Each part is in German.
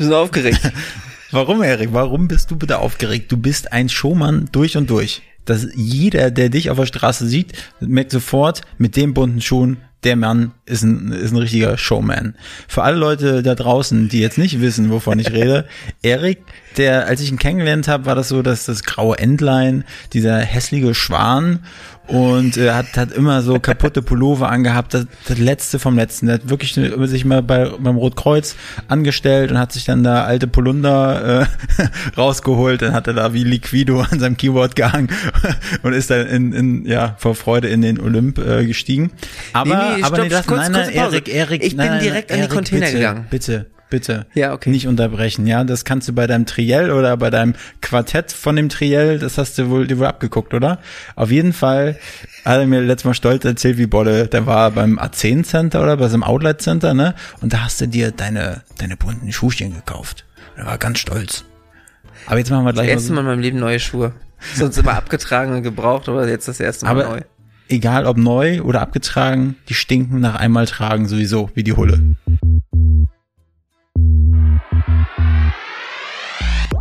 bist du aufgeregt? Warum, Erik? Warum bist du bitte aufgeregt? Du bist ein Showmann durch und durch. Dass jeder, der dich auf der Straße sieht, merkt sofort, mit dem bunten Schuhen, der Mann ist ein, ist ein richtiger Showman. Für alle Leute da draußen, die jetzt nicht wissen, wovon ich rede, Erik, der, als ich ihn kennengelernt habe, war das so, dass das graue Entlein, dieser hässliche Schwan und äh, hat, hat immer so kaputte Pullover angehabt, das, das letzte vom letzten. Der hat wirklich sich mal bei, beim Rotkreuz angestellt und hat sich dann da alte Polunder äh, rausgeholt, dann hat er da wie Liquido an seinem Keyboard gehangen und ist dann in, in ja vor Freude in den Olymp äh, gestiegen. Aber, Nee, nee, aber stopp, nee, das, kurz, nein, kurz nein, Pause. Erik, Erik, Ich bin nein, nein, direkt an die Container bitte, gegangen. Bitte, bitte. Ja, okay. Nicht unterbrechen, ja. Das kannst du bei deinem Triell oder bei deinem Quartett von dem Triell, das hast du wohl, dir wohl abgeguckt, oder? Auf jeden Fall hat er mir letztes Mal stolz erzählt, wie Bolle, der war beim A10 Center oder bei so einem Outlet Center, ne? Und da hast du dir deine, deine bunten Schuhchen gekauft. Er war ganz stolz. Aber jetzt machen wir Das gleich mal erste Mal in meinem Leben neue Schuhe. Sonst immer abgetragen und gebraucht, aber jetzt das erste Mal aber neu. egal ob neu oder abgetragen, die stinken nach einmal tragen sowieso, wie die Hulle.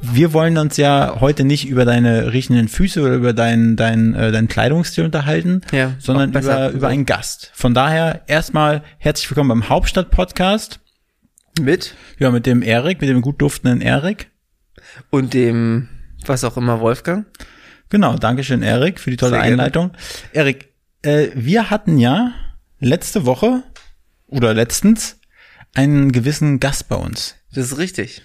Wir wollen uns ja heute nicht über deine riechenden Füße oder über deinen dein, äh, deinen Kleidungsstil unterhalten, Ja, sondern über, über einen Gast. Von daher erstmal herzlich willkommen beim Hauptstadt Podcast. Mit Ja, mit dem Erik, mit dem gut duftenden Erik. und dem, was auch immer, Wolfgang. Genau, Dankeschön, Erik, für die tolle Sehr. Einleitung. Erik, äh, wir hatten ja letzte Woche oder letztens einen gewissen Gast bei uns. Das ist richtig.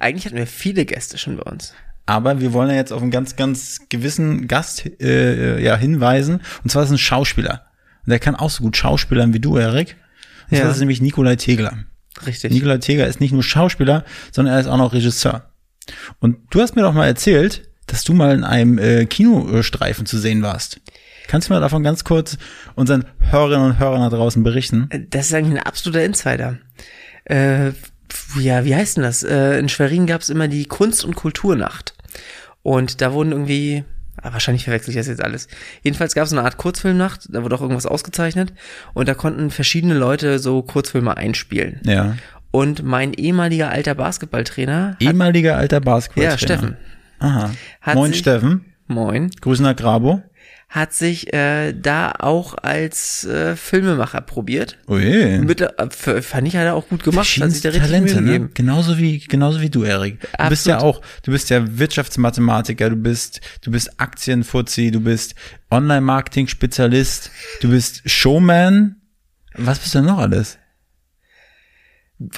Eigentlich hatten wir viele Gäste schon bei uns. Aber wir wollen ja jetzt auf einen ganz, ganz gewissen Gast äh, ja, hinweisen. Und zwar ist es ein Schauspieler. Und der kann auch so gut Schauspielern wie du, Erik. Und Ja. das ist nämlich Nikolai Tegler. Richtig. Nikolai Tegler ist nicht nur Schauspieler, sondern er ist auch noch Regisseur. Und du hast mir doch mal erzählt, dass du mal in einem äh, Kinostreifen zu sehen warst. Kannst du mir davon ganz kurz unseren Hörerinnen und Hörern da draußen berichten? Das ist eigentlich ein absoluter Insider. Äh, ja, wie heißt denn das? Äh, in Schwerin gab es immer die Kunst- und Kulturnacht. Und da wurden irgendwie, ah, wahrscheinlich verwechsel ich das jetzt alles. Jedenfalls gab es eine Art Kurzfilmnacht, da wurde auch irgendwas ausgezeichnet. Und da konnten verschiedene Leute so Kurzfilme einspielen. Ja. Und mein ehemaliger alter Basketballtrainer, Ehemaliger alter Basketballtrainer. ja, Steffen, Aha. Moin sich- Steffen. moin, Grüßen nach Grabo. Hat sich äh, da auch als äh, Filmemacher probiert. Ui. Mit, äh, fand ich hat er auch gut gemacht, hat sich da richtig Talente, ne? Genauso wie, genauso wie du, Erik. Du bist ja Absolut. auch, du bist ja Wirtschaftsmathematiker, du bist, du bist Aktienfuzzi, du bist Online-Marketing-Spezialist, du bist Showman. Was bist du denn noch alles?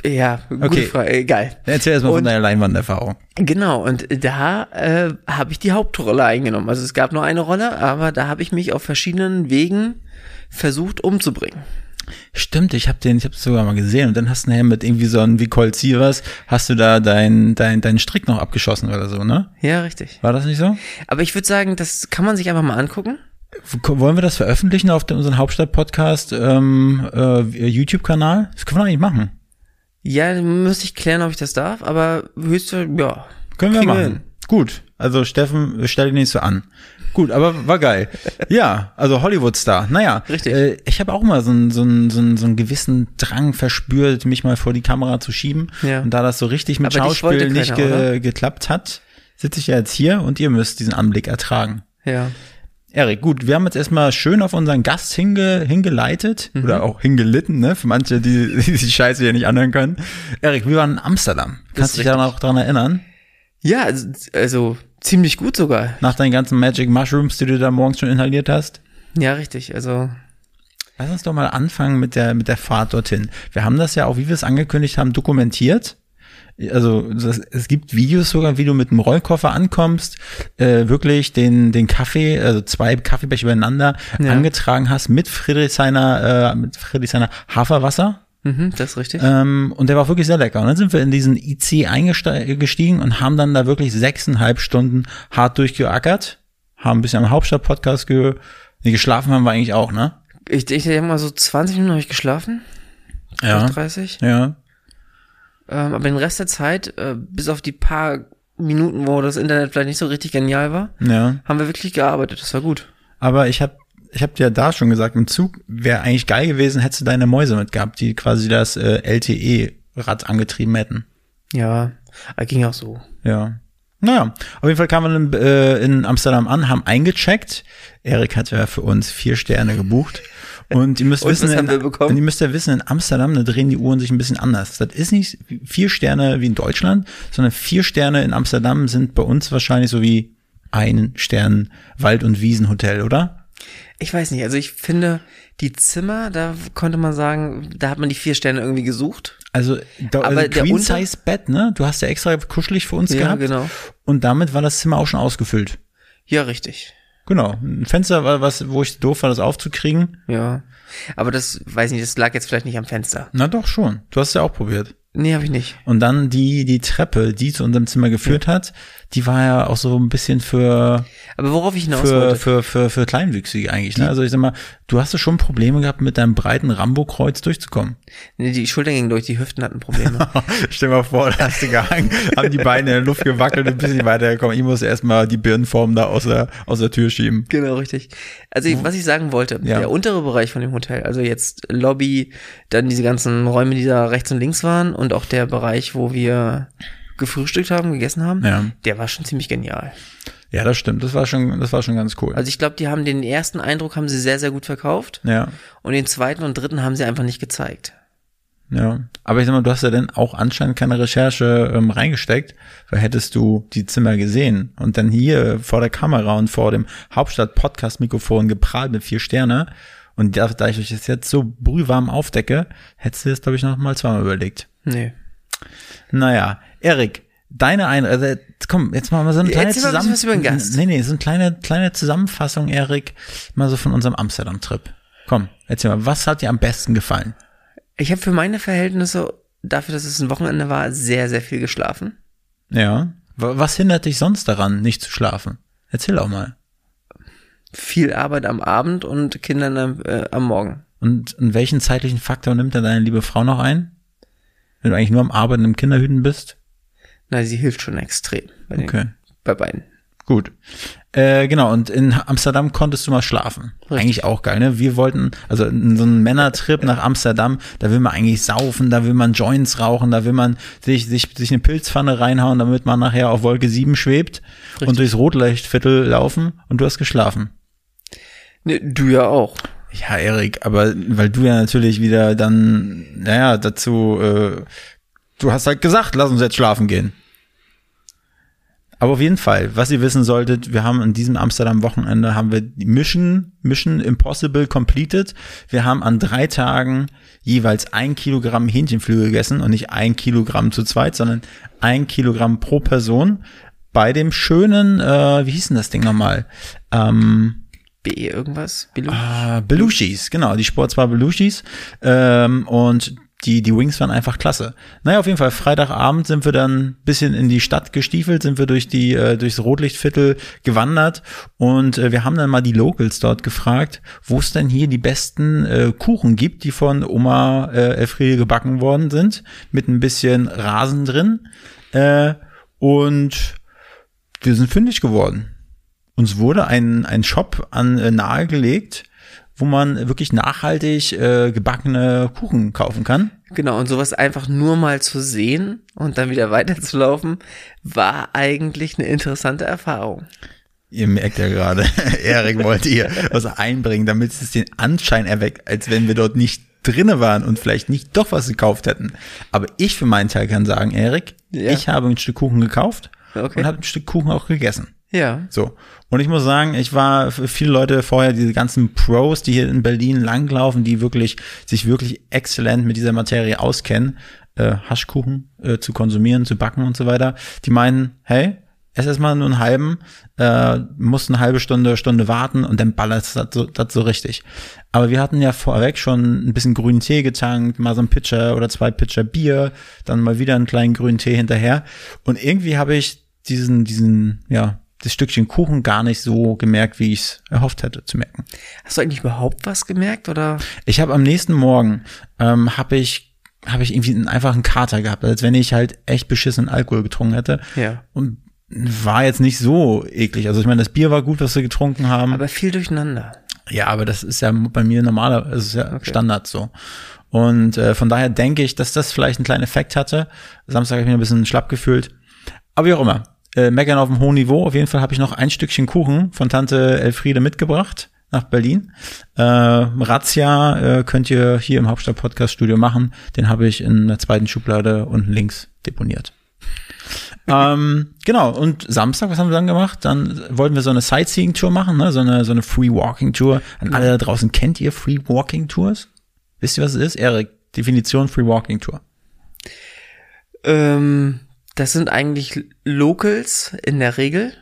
Ja, gute Okay. Frage, egal. Erzähl erst mal von deiner Leinwanderfahrung. Genau, und da äh, habe ich die Hauptrolle eingenommen. Also es gab nur eine Rolle, aber da habe ich mich auf verschiedenen Wegen versucht umzubringen. Stimmt, ich habe den, ich habe sogar mal gesehen und dann hast du nachher mit irgendwie so einem wie Colt Sievers, hast du da deinen dein, dein Strick noch abgeschossen oder so, ne? Ja, richtig. War das nicht so? Aber ich würde sagen, das kann man sich einfach mal angucken. Wollen wir das veröffentlichen auf dem, unseren Hauptstadt-Podcast ähm, äh, YouTube-Kanal? Das können wir eigentlich machen. Ja, müsste ich klären, ob ich das darf, aber höchste, ja. Können wir machen. hin. Gut. Also Steffen, stell dich nicht so an. Gut, aber war geil. ja, also Hollywood-Star. Naja, Richtig. Äh, ich habe auch mal so einen so einen- so einen- so einen gewissen Drang verspürt, mich mal vor die Kamera zu schieben. Ja. Und da das so richtig mit Aber Schauspiel nicht keiner, oder? ge geklappt hat, sitze ich ja jetzt hier und ihr müsst diesen Anblick ertragen. Ja. Erik, gut, wir haben jetzt erstmal schön auf unseren Gast hinge, hingeleitet Mhm. oder auch hingelitten, ne? Für manche, die, die die Scheiße hier nicht anhören können. Erik, wir waren in Amsterdam. Kannst du dich da noch dran erinnern? Ja, also, also ziemlich gut sogar. Nach deinen ganzen Magic Mushrooms, die du da morgens schon inhaliert hast? Ja, richtig. Also Lass uns doch mal anfangen mit der, mit der Fahrt dorthin. Wir haben das ja auch, wie wir es angekündigt haben, dokumentiert. Also das, es gibt Videos sogar, wie du mit dem Rollkoffer ankommst, äh, wirklich den, den Kaffee, also zwei Kaffeebecher übereinander Ja. angetragen hast mit Friedrichshainer, äh, mit Friedrichshainer Haferwasser. Mhm, das ist richtig. Ähm, und der war auch wirklich sehr lecker. Und dann sind wir in diesen IC eingestiegen und haben dann da wirklich sechseinhalb Stunden hart durchgeackert. Haben ein bisschen am Hauptstadt-Podcast ge nee, geschlafen haben wir eigentlich auch, ne? Ich, ich denke mal so 20 Minuten habe ich geschlafen. Ja. 30. Ja. Ähm, aber den Rest der Zeit, äh, bis auf die paar Minuten, wo das Internet vielleicht nicht so richtig genial war, Ja. haben wir wirklich gearbeitet. Das war gut. Aber ich habe ich hab dir da schon gesagt, im Zug wäre eigentlich geil gewesen, hättest du deine Mäuse mitgehabt, die quasi das äh, LTE-Rad angetrieben hätten. Ja, ging auch so. Ja. Naja, auf jeden Fall kamen wir in, äh, in Amsterdam an, haben eingecheckt. Erik hat ja für uns vier Sterne gebucht. Und ihr müsst Und wissen, in, und ihr müsst ja wissen, in Amsterdam, da drehen die Uhren sich ein bisschen anders. Das ist nicht vier Sterne wie in Deutschland, sondern vier Sterne in Amsterdam sind bei uns wahrscheinlich so wie ein Stern Wald- und Wiesenhotel, oder? Ich weiß nicht, also ich finde, die Zimmer, da konnte man sagen, da hat man die vier Sterne irgendwie gesucht. Also, da, Aber also Queen Size Bett, ne? Du hast ja extra kuschelig für uns Ja, gehabt. genau. Und damit war das Zimmer auch schon ausgefüllt. Ja, richtig. Genau. Ein Fenster war was, wo ich doof war, das aufzukriegen. Ja. Aber das, weiß nicht, das lag jetzt vielleicht nicht am Fenster. Na doch schon. Du hast es ja auch probiert. Nee, habe ich nicht. Und dann die, die Treppe, die zu unserem Zimmer geführt hat, die war ja auch so ein bisschen für, Aber worauf ich hinaus für, wollte. für, für, für Kleinwüchsige eigentlich. Ne? Also ich sag mal, du hast ja schon Probleme gehabt, mit deinem breiten Rambo-Kreuz durchzukommen. Nee, die Schultern gingen durch, die Hüften hatten Probleme. Stell dir mal vor, da hast du gehangen, haben die Beine in der Luft gewackelt und ein bisschen weitergekommen. Ich muss erstmal die Birnenform da aus der, aus der Tür schieben. genau, richtig. Also ich, was ich sagen wollte, Ja. der untere Bereich von dem Hotel, also jetzt Lobby, dann diese ganzen Räume, die da rechts und links waren und auch der Bereich, wo wir gefrühstückt haben, gegessen haben, Ja. der war schon ziemlich genial. Ja, das stimmt. Das war schon, das war schon ganz cool. Also ich glaube, die haben den ersten Eindruck haben sie sehr, sehr gut verkauft ja. und den zweiten und dritten haben sie einfach nicht gezeigt. Ja, aber ich sag mal, du hast ja dann auch anscheinend keine Recherche ähm, reingesteckt, weil hättest du die Zimmer gesehen und dann hier vor der Kamera und vor dem Hauptstadt-Podcast-Mikrofon geprahlt mit vier Sterne und da, da ich euch das jetzt so brühwarm aufdecke, hättest du das, glaube ich, noch mal zweimal überlegt. Nee. Naja, Erik, deine ein, also, komm, jetzt machen wir so eine kleine mal Gast. Nee, nee, so eine kleine, kleine Zusammenfassung, Erik, mal so von unserem Amsterdam-Trip. Komm, erzähl mal, was hat dir am besten gefallen? Ich habe für meine Verhältnisse, dafür, dass es ein Wochenende war, sehr, sehr viel geschlafen. Ja. Wa- Was hindert dich sonst daran, nicht zu schlafen? Erzähl auch mal. Viel Arbeit am Abend und Kindern am, äh, am Morgen. Und, und welchen zeitlichen Faktor nimmt denn deine liebe Frau noch ein? Wenn du eigentlich nur am Arbeiten im Kinderhüten bist? Na, sie hilft schon extrem bei, den, Okay. bei beiden. Gut. Äh, genau, und in Amsterdam konntest du mal schlafen. Richtig. Eigentlich auch geil, ne? Wir wollten, also in so einen Männertrip nach Amsterdam, da will man eigentlich saufen, da will man Joints rauchen, da will man sich, sich, sich eine Pilzpfanne reinhauen, damit man nachher auf Wolke 7 schwebt Richtig. und durchs Rotlichtviertel laufen und du hast geschlafen. Ne, du ja auch. Ja, Erik, aber weil du ja natürlich wieder dann, naja, dazu, äh, du hast halt gesagt, lass uns jetzt schlafen gehen. Aber auf jeden Fall, was ihr wissen solltet, wir haben an diesem Amsterdam-Wochenende haben wir die Mission, Mission Impossible completed. Wir haben an drei Tagen jeweils ein Kilogramm Hähnchenflügel gegessen und nicht ein Kilogramm zu zweit, sondern ein Kilogramm pro Person bei dem schönen, äh, wie hieß denn das Ding nochmal? Ähm, BE irgendwas? Bilu? Ah, Belushis, genau, die Sportsbar Belushis. Ähm, und die, die Wings waren einfach klasse. Naja, auf jeden Fall, Freitagabend sind wir dann bisschen in die Stadt gestiefelt, sind wir durch die, äh, durchs Rotlichtviertel gewandert und äh, wir haben dann mal die Locals dort gefragt, wo es denn hier die besten äh, Kuchen gibt, die von Oma äh, Elfriede gebacken worden sind, mit ein bisschen Rasen drin. Äh, und wir sind fündig geworden. Uns wurde ein, ein Shop an äh, nahegelegt, wo man wirklich nachhaltig äh, gebackene Kuchen kaufen kann. Genau, und sowas einfach nur mal zu sehen und dann wieder weiterzulaufen, war eigentlich eine interessante Erfahrung. Ihr merkt ja gerade, Erik wollte hier was einbringen, damit es den Anschein erweckt, als wenn wir dort nicht drinne waren und vielleicht nicht doch was gekauft hätten. Aber ich für meinen Teil kann sagen, Erik, Ja. ich habe ein Stück Kuchen gekauft Okay. und habe ein Stück Kuchen auch gegessen. Ja. So. Und ich muss sagen, ich war für viele Leute vorher, diese ganzen Pros, die hier in Berlin langlaufen, die wirklich, sich wirklich exzellent mit dieser Materie auskennen, äh, Haschkuchen äh, zu konsumieren, zu backen und so weiter, die meinen, hey, ess erstmal nur einen halben, äh, musst eine halbe Stunde, Stunde warten und dann ballert das so, das so richtig. Aber wir hatten ja vorweg schon ein bisschen grünen Tee getankt, mal so ein Pitcher oder zwei Pitcher Bier, dann mal wieder einen kleinen grünen Tee hinterher. Und irgendwie habe ich diesen, diesen, ja, das Stückchen Kuchen gar nicht so gemerkt, wie ich es erhofft hätte zu merken. Hast du eigentlich überhaupt was gemerkt oder? Ich habe am nächsten Morgen ähm, habe ich habe ich irgendwie einen einfachen Kater gehabt, als wenn ich halt echt beschissen Alkohol getrunken hätte. Ja. Und war jetzt nicht so eklig. Also ich meine, das Bier war gut, was wir getrunken haben. Aber viel durcheinander. Ja, aber das ist ja bei mir normaler, es ist ja Okay. Standard so. Und äh, von daher denke ich, dass das vielleicht einen kleinen Effekt hatte. Samstag habe ich mich ein bisschen schlapp gefühlt. Aber wie auch immer. Äh, meckern auf einem hohen Niveau. Auf jeden Fall habe ich noch ein Stückchen Kuchen von Tante Elfriede mitgebracht nach Berlin. Äh, Razzia äh, könnt ihr hier im Hauptstadt Podcast Studio machen. Den habe ich in der zweiten Schublade unten links deponiert. ähm, genau, und Samstag, was haben wir dann gemacht? Dann wollten wir so eine Sightseeing-Tour machen, ne? so eine, so eine Free-Walking-Tour. An alle da draußen, kennt ihr Free-Walking-Tours? Wisst ihr, was es ist? Erik, Definition Free-Walking-Tour. Ähm, das sind eigentlich Locals in der Regel,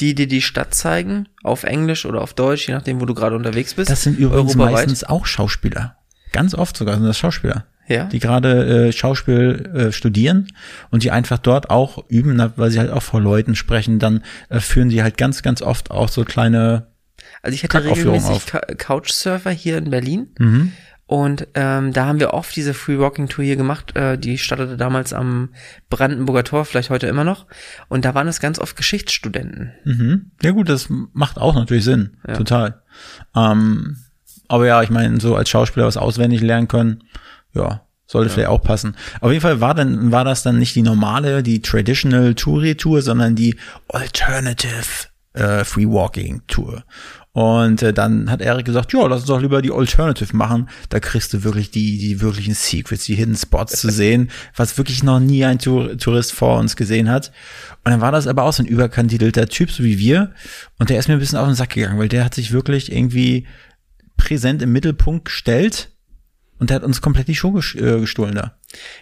die dir die Stadt zeigen, auf Englisch oder auf Deutsch, je nachdem, wo du gerade unterwegs bist. Das sind übrigens Europaweit. meistens auch Schauspieler. Ganz oft sogar sind das Schauspieler. Ja. Die gerade äh, Schauspiel äh, studieren und die einfach dort auch üben, weil sie halt auch vor Leuten sprechen, dann äh, führen sie halt ganz, ganz oft auch so kleine Also ich hatte regelmäßig auf. Couchsurfer hier in Berlin Mhm. Und ähm, da haben wir oft diese Free Walking Tour hier gemacht. Äh, die startete damals am Brandenburger Tor, vielleicht heute immer noch. Und da waren es ganz oft Geschichtsstudenten. Mhm. Ja gut, das macht auch natürlich Sinn. Ja. Total. Ähm, aber ja, ich meine, so als Schauspieler was auswendig lernen können, ja, sollte vielleicht auch passen. Auf jeden Fall war dann, war das dann nicht die normale, die traditional Touri-Tour, sondern die Alternative äh, Free Walking Tour. Und äh, dann hat Erik gesagt, ja, lass uns doch lieber die Alternative machen. Da kriegst du wirklich die, die wirklichen Secrets, die Hidden Spots zu sehen, was wirklich noch nie ein Tour Tourist vor uns gesehen hat. Und dann war das aber auch so ein überkandidelter Typ, so wie wir. Und der ist mir ein bisschen auf den Sack gegangen, weil der hat sich wirklich irgendwie präsent im Mittelpunkt gestellt und der hat uns komplett die Show äh, gestohlen da.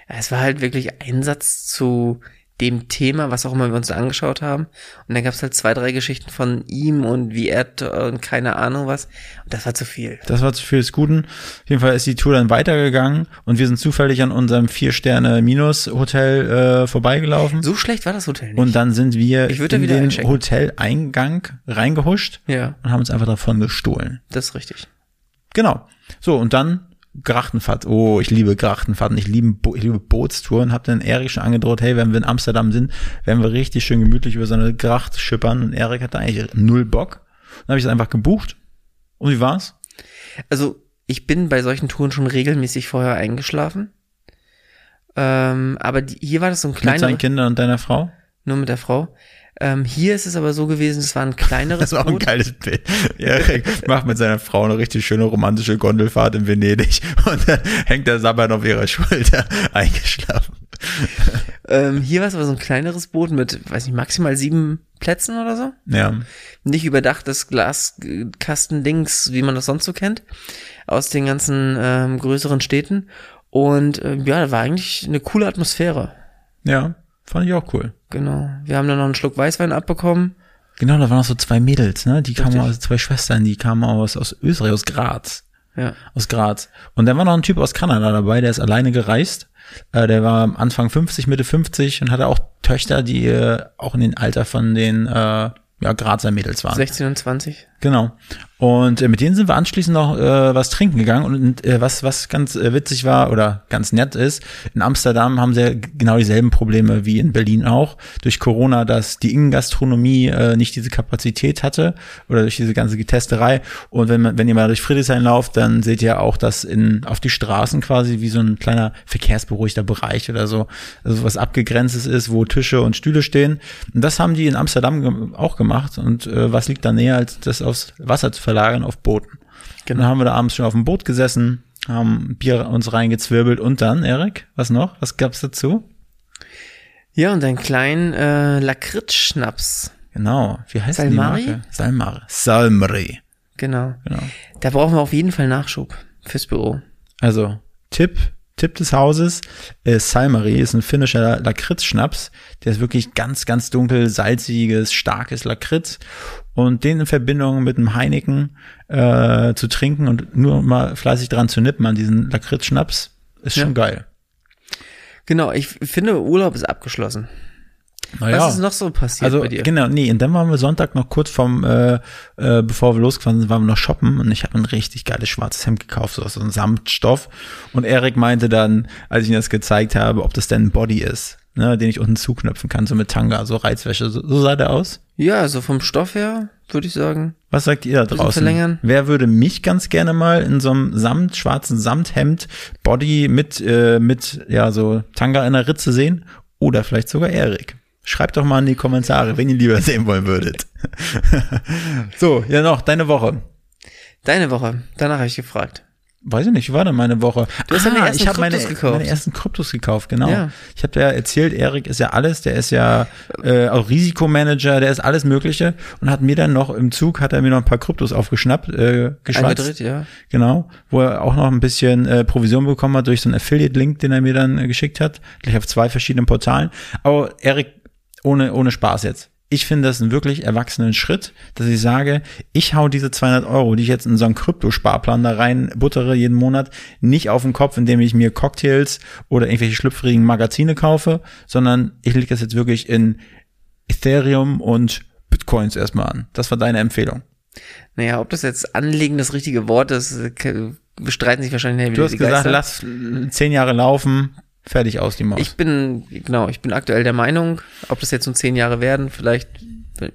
Es war halt wirklich Einsatz zu dem Thema, was auch immer wir uns angeschaut haben. Und dann gab es halt zwei, drei Geschichten von ihm und wie er und keine Ahnung was. Und das war zu viel. Das war zu viel des Guten. Auf jeden Fall ist die Tour dann weitergegangen und wir sind zufällig an unserem Vier-Sterne-Minus-Hotel äh, vorbeigelaufen. So schlecht war das Hotel nicht. Und dann sind wir in den einchecken. Hoteleingang reingehuscht ja, und haben uns einfach davon gestohlen. das ist richtig. Genau. So, und dann Grachtenfahrt. Oh, ich liebe Grachtenfahrten. Ich liebe, Bo ich liebe Bootstouren. Hab dann Erik schon angedroht, hey, wenn wir in Amsterdam sind, werden wir richtig schön gemütlich über so eine Gracht schippern. Und Erik hatte eigentlich null Bock. Dann habe ich es einfach gebucht. Und wie war's? Also ich bin bei solchen Touren schon regelmäßig vorher eingeschlafen. Ähm, aber die, hier war das so ein Mit kleiner, seinen Kindern und deiner Frau? nur mit der Frau. Ähm, hier ist es aber so gewesen, es war ein kleineres Das ist auch ein Boot. geiles Bild. Erik macht mit seiner Frau eine richtig schöne romantische Gondelfahrt in Venedig und dann hängt der Sabbat auf ihrer Schulter eingeschlafen. Ähm, hier war es aber so ein kleineres Boot mit, weiß nicht, maximal sieben Plätzen oder so. Ja. Nicht überdachtes Glaskastendings, wie man das sonst so kennt, aus den ganzen ähm, größeren Städten. Und äh, ja, da war eigentlich eine coole Atmosphäre. Ja. Fand ich auch cool. Genau. Wir haben dann noch einen Schluck Weißwein abbekommen. Genau, da waren noch so zwei Mädels, ne? Die kamen Richtig. aus, zwei Schwestern, die kamen aus, aus Österreich, aus Graz. Ja. Aus Graz. Und dann war noch ein Typ aus Kanada dabei, der ist alleine gereist. Äh, der war Anfang 50, Mitte 50 und hatte auch Töchter, die äh, auch in den Alter von den äh, ja, Grazer Mädels waren. 16 und 20. Genau. Und äh, mit denen sind wir anschließend noch äh, was trinken gegangen. Und äh, was, was ganz äh, witzig war oder ganz nett ist, in Amsterdam haben sie ja genau dieselben Probleme wie in Berlin auch. Durch Corona, dass die Innengastronomie äh, nicht diese Kapazität hatte oder durch diese ganze Testerei. Und wenn, man, wenn ihr mal durch Friedrichshain lauft, dann seht ihr auch, dass in, auf die Straßen quasi wie so ein kleiner verkehrsberuhigter Bereich oder so, also was abgegrenztes ist, wo Tische und Stühle stehen. Und das haben die in Amsterdam auch gemacht. Und äh, was liegt da näher, als das aufs Wasser zu verlagern auf Booten? Genau. Dann haben wir da abends schon auf dem Boot gesessen, haben Bier uns reingezwirbelt und dann, Erik, was noch? Was gab's dazu? Ja, und einen kleinen äh, Lakritz-Schnaps. Genau, wie heißt Salmari? die Marke? Salmari. Salmari, Genau. genau. Da brauchen wir auf jeden Fall Nachschub fürs Büro. Also Tipp Tipp des Hauses, äh, Salmari ist ein finnischer Lakritz-Schnaps. Der ist wirklich ganz, ganz dunkel, salziges, starkes Lakritz. Und den in Verbindung mit einem Heineken äh, zu trinken und nur mal fleißig dran zu nippen an diesen Lakritz-Schnaps, ist schon Ja. geil. Genau, ich finde, Urlaub ist abgeschlossen. Naja. Was ist noch so passiert Also bei dir? genau, nee, und dann waren wir Sonntag noch kurz vom, äh, äh, bevor wir losgefahren sind, waren wir noch shoppen und ich habe ein richtig geiles schwarzes Hemd gekauft, so aus so einem Samtstoff. Und Erik meinte dann, als ich ihm das gezeigt habe, ob das denn ein Body ist, ne, den ich unten zuknöpfen kann, so mit Tanga, so Reizwäsche. So, so sah der aus. Ja, so vom Stoff her, würde ich sagen. Was sagt ihr da draußen? verlängern? Wer würde mich ganz gerne mal in so einem Samt, schwarzen Samthemd, Body mit, äh, mit, ja, so Tanga in der Ritze sehen? Oder vielleicht sogar Erik. Schreibt doch mal in die Kommentare, wen ihr lieber sehen wollen würdet. so, ja noch, deine Woche. Deine Woche, danach habe ich gefragt. Weiß ich nicht, wie war denn meine Woche? Du hast deine ersten ich habe meine, meine ersten Kryptos gekauft, genau. Ja. Ich habe ja erzählt, Erik ist ja alles, der ist ja äh, auch Risikomanager, der ist alles Mögliche und hat mir dann noch im Zug, hat er mir noch ein paar Kryptos aufgeschnappt, äh, geschwatzt. Ja. Genau, wo er auch noch ein bisschen äh, Provision bekommen hat durch so einen Affiliate-Link, den er mir dann äh, geschickt hat. Gleich auf zwei verschiedenen Portalen. Aber Erik, ohne, ohne Spaß jetzt. Ich finde das einen wirklich erwachsenen Schritt, dass ich sage, ich hau diese 200 Euro, die ich jetzt in so einen Kryptosparplan da rein buttere jeden Monat, nicht auf den Kopf, indem ich mir Cocktails oder irgendwelche schlüpfrigen Magazine kaufe, sondern ich lege das jetzt wirklich in Ethereum und Bitcoins erstmal an. Das war deine Empfehlung. Naja, ob das jetzt anlegen das richtige Wort ist, äh, bestreiten sich wahrscheinlich Du wieder hast die gesagt, Geister. lass äh, zehn Jahre laufen, fertig aus die Maus. Ich bin, genau, ich bin aktuell der Meinung, ob das jetzt nur zehn Jahre werden, vielleicht,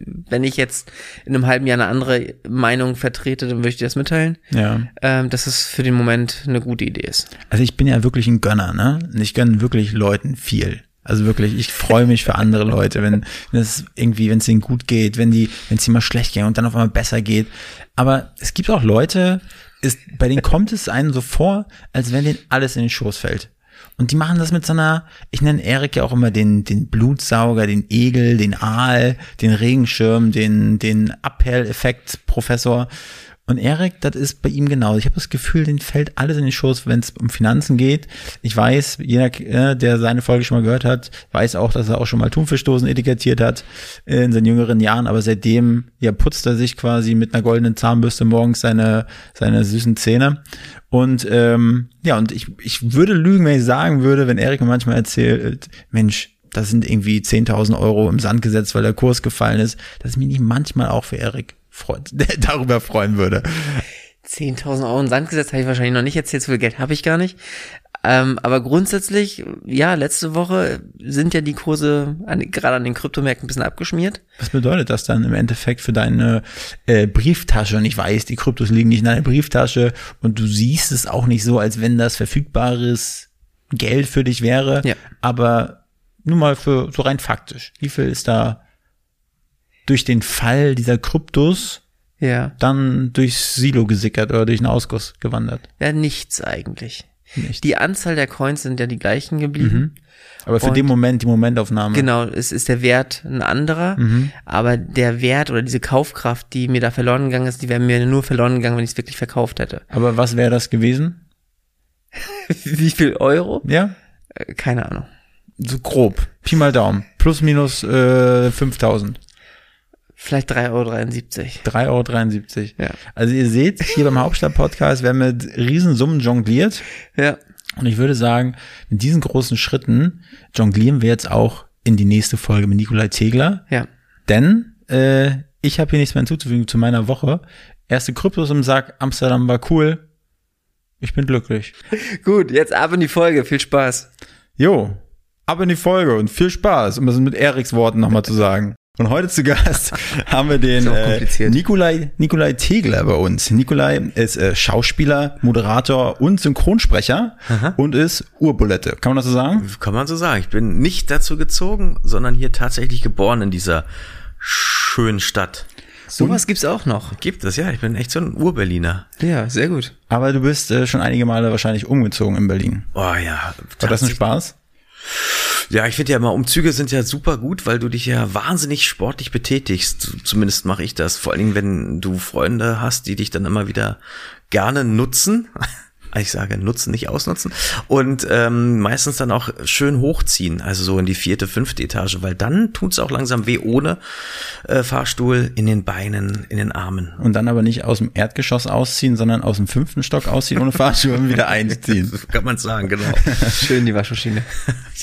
wenn ich jetzt in einem halben Jahr eine andere Meinung vertrete, dann würde ich dir das mitteilen, ja. ähm, dass es für den Moment eine gute Idee ist. Also ich bin ja wirklich ein Gönner, ne? Und ich gönne wirklich Leuten viel. Also wirklich, ich freue mich für andere Leute, wenn, wenn es irgendwie, wenn es ihnen gut geht, wenn die, wenn es ihnen mal schlecht geht und dann auf einmal besser geht. Aber es gibt auch Leute, ist, bei denen kommt es einem so vor, als wenn denen alles in den Schoß fällt. Und die machen das mit so einer, ich nenne Erik ja auch immer den, den Blutsauger, den Egel, den Aal, den Regenschirm, den, den Abhell-Effekt-Professor. Und Erik, das ist bei ihm genauso. Ich habe das Gefühl, den fällt alles in den Schoß, wenn es um Finanzen geht. Ich weiß, jeder, äh, der seine Folge schon mal gehört hat, weiß auch, dass er auch schon mal Thunfischdosen etikettiert hat in seinen jüngeren Jahren. Aber seitdem, ja, putzt er sich quasi mit einer goldenen Zahnbürste morgens seine, seine süßen Zähne. Und ähm, ja, und ich, ich würde lügen, wenn ich sagen würde, wenn Erik mir manchmal erzählt, Mensch, das sind irgendwie 10.000 Euro im Sand gesetzt, weil der Kurs gefallen ist, dass ich mich nicht manchmal auch für Erik freut, darüber freuen würde. 10.000 Euro in Sand gesetzt, habe ich wahrscheinlich noch nicht erzählt, so viel Geld habe ich gar nicht. Ähm, aber grundsätzlich, ja, letzte Woche sind ja die Kurse an, gerade an den Kryptomärkten ein bisschen abgeschmiert. Was bedeutet das dann im Endeffekt für deine äh, Brieftasche? Und ich weiß, die Kryptos liegen nicht in deiner Brieftasche und du siehst es auch nicht so, als wenn das verfügbares Geld für dich wäre. Ja. Aber nur mal für so rein faktisch. Wie viel ist da durch den Fall dieser Kryptos Ja. dann durchs Silo gesickert oder durch einen Ausguss gewandert? Ja, nichts eigentlich. Nicht. Die Anzahl der Coins sind ja die gleichen geblieben. Aber für Und- den Moment, die Momentaufnahme. Genau, es ist der Wert ein anderer, Mhm. aber der Wert oder diese Kaufkraft, die mir da verloren gegangen ist, die wäre mir nur verloren gegangen, wenn ich es wirklich verkauft hätte. Aber was wäre das gewesen? Wie viel Euro? Ja? Äh, Keine Ahnung. So grob. Pi mal Daumen. Plus minus äh, 5000. Vielleicht 3,73 Euro. 3,73 Euro. Ja. Also ihr seht, hier beim Hauptstadt-Podcast werden mit Riesensummen jongliert. Ja. Und ich würde sagen, mit diesen großen Schritten jonglieren wir jetzt auch in die nächste Folge mit Nikolai Tegler. Ja. Denn äh, ich habe hier nichts mehr hinzuzufügen zu meiner Woche. Erste Kryptos im Sack, Amsterdam war cool. Ich bin glücklich. Gut, jetzt ab in die Folge. Viel Spaß. Jo, ab in die Folge und viel Spaß, um das mit Eriks Worten nochmal zu sagen. Und heute zu Gast haben wir den äh. Nikolai, Nikolai Tegler bei uns. Nikolai ist äh, Schauspieler, Moderator und Synchronsprecher und ist Urbulette. Kann man das so sagen? Kann man so sagen. Ich bin nicht dazu gezogen, sondern hier tatsächlich geboren in dieser schönen Stadt. Sowas gibt's auch noch. Gibt es, ja. Ich bin echt so ein Urberliner. Ja, sehr gut. Aber du bist äh, schon einige Male wahrscheinlich umgezogen in Berlin. Oh ja. War das ein Spaß? Ja, ich finde ja immer, Umzüge sind ja super gut, weil du dich ja wahnsinnig sportlich betätigst. Zumindest mache ich das. Vor allen Dingen, wenn du Freunde hast, die dich dann immer wieder gerne nutzen. Ich sage nutzen, nicht ausnutzen. Und ähm, meistens dann auch schön hochziehen, also so in die vierte, fünfte Etage, weil dann tut's auch langsam weh ohne äh, Fahrstuhl in den Beinen, in den Armen. Und dann aber nicht aus dem Erdgeschoss ausziehen, sondern aus dem fünften Stock ausziehen ohne Fahrstuhl und wieder einziehen. Kann man sagen, genau. Schön die Waschmaschine.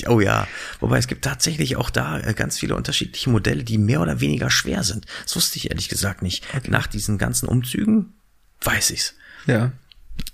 Oh ja. Wobei es gibt tatsächlich auch da äh, ganz viele unterschiedliche Modelle, die mehr oder weniger schwer sind. Das wusste ich ehrlich gesagt nicht. Nach diesen ganzen Umzügen weiß ich's. Ja.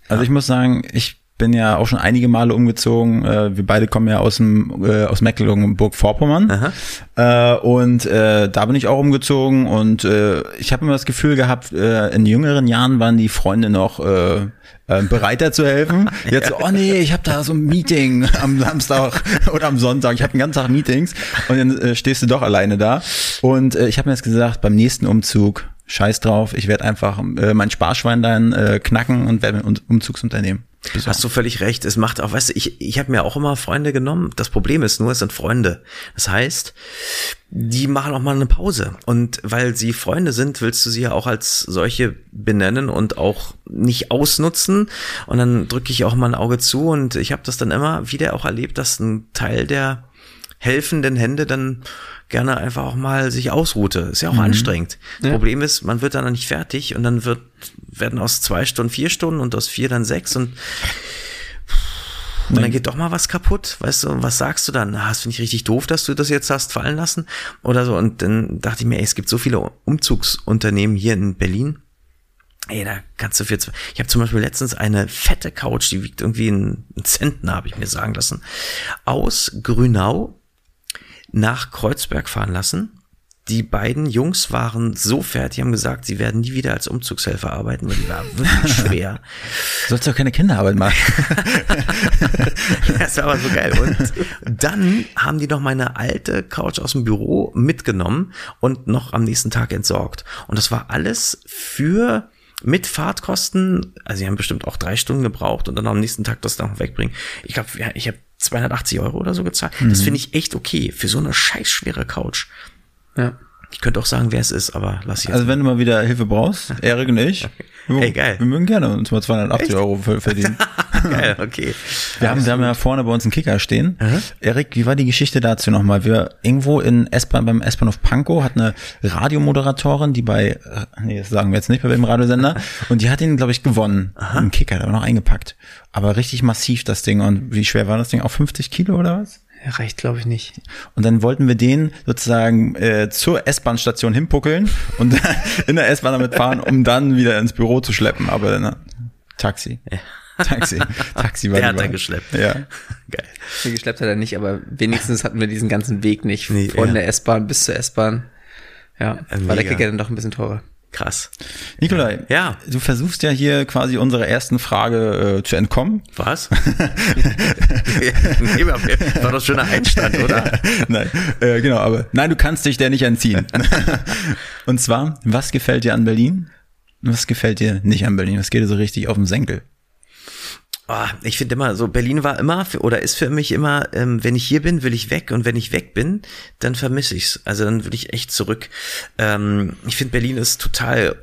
Also ich muss sagen, ich bin ja auch schon einige Male umgezogen. Äh, wir beide kommen ja aus dem äh, aus Mecklenburg-Vorpommern äh, und äh, da bin ich auch umgezogen und äh, ich habe immer das Gefühl gehabt, äh, in jüngeren Jahren waren die Freunde noch äh, äh, bereiter zu helfen. Jetzt so, oh nee, ich habe da so ein Meeting am Samstag oder am Sonntag. Ich habe den ganzen Tag Meetings und dann äh, stehst du doch alleine da. Und äh, ich habe mir jetzt gesagt, beim nächsten Umzug Scheiß drauf, ich werde einfach äh, mein Sparschwein dann äh, knacken und werde ein Umzugsunternehmen. besorgen. Hast du völlig recht. Es macht auch, weißt du, ich, ich habe mir auch immer Freunde genommen. Das Problem ist nur, es sind Freunde. Das heißt, die machen auch mal eine Pause. Und weil sie Freunde sind, willst du sie ja auch als solche benennen und auch nicht ausnutzen. Und dann drücke ich auch mal ein Auge zu. Und ich habe das dann immer wieder auch erlebt, dass ein Teil der helfenden Hände dann gerne einfach auch mal sich ausruhte. Ist ja auch anstrengend. Das Problem ist, man wird dann nicht fertig und dann wird, werden aus zwei Stunden vier Stunden und aus vier dann sechs und und dann geht doch mal was kaputt, weißt du, was sagst du dann? Ah, das finde ich richtig doof, dass du das jetzt hast fallen lassen oder so. Und dann dachte ich mir, ey, es gibt so viele Umzugsunternehmen hier in Berlin. Ey, da kannst du für, zwei- ich habe zum Beispiel letztens eine fette Couch, die wiegt irgendwie einen einen Zentner, habe ich mir sagen lassen, aus Grünau nach Kreuzberg fahren lassen. Die beiden Jungs waren so fertig, haben gesagt, sie werden nie wieder als Umzugshelfer arbeiten, weil die war wirklich schwer. Du sollst doch keine Kinderarbeit machen. Das war aber so geil. Und dann haben die noch meine alte Couch aus dem Büro mitgenommen und noch am nächsten Tag entsorgt. Und das war alles für mit Fahrtkosten, also sie haben bestimmt auch drei Stunden gebraucht und dann am nächsten Tag das noch wegbringen. Ich glaube, ja, ich habe 280 Euro oder so gezahlt. Das finde ich echt okay für so eine scheiß schwere Couch. Ja. Ich könnte auch sagen, wer es ist, aber lass ich jetzt. Also wenn du mal wieder Hilfe brauchst, Erik und ich, wir, Hey, geil. wir mögen gerne uns mal 280 Euro ver- verdienen. geil, okay. Wir haben, wir haben ja vorne bei uns einen Kicker stehen. Erik, wie war die Geschichte dazu nochmal? Wir irgendwo in S-Bahn, beim S-Bahnhof Pankow hat eine Radiomoderatorin, die bei, äh, nee, das sagen wir jetzt nicht bei welchem Radiosender, und die hat ihn, glaube ich, gewonnen. Einen Kicker, war noch eingepackt. Aber richtig massiv das Ding. Und wie schwer war das Ding? Auch 50 Kilo oder was? Reicht, glaube ich, nicht. Und dann wollten wir den sozusagen äh, zur S-Bahn-Station hinpuckeln und in der S-Bahn damit fahren, um dann wieder ins Büro zu schleppen. Aber ne, Taxi. Taxi. Taxi war Der hat Wahl. geschleppt. Ja. Geil. Viel geschleppt hat er nicht, aber wenigstens hatten wir diesen ganzen Weg nicht Nee, von ja. der S-Bahn bis zur S-Bahn. Ja, Äh, war der mega. Kicker dann doch ein bisschen teurer. Krass. Nikolai, Ja. du versuchst ja hier quasi unserer ersten Frage äh, zu entkommen. Was? nee, war doch schon ein Einstand, oder? nein, äh, genau, aber nein, du kannst dich der nicht entziehen. und zwar, was gefällt dir an Berlin? Was gefällt dir nicht an Berlin? Was geht dir so richtig auf den Senkel? Ah, ich finde immer so, Berlin war immer für, oder ist für mich immer, ähm, wenn ich hier bin, will ich weg und wenn ich weg bin, dann vermisse ich's. Also dann will ich echt zurück. Ähm, ich finde Berlin ist total,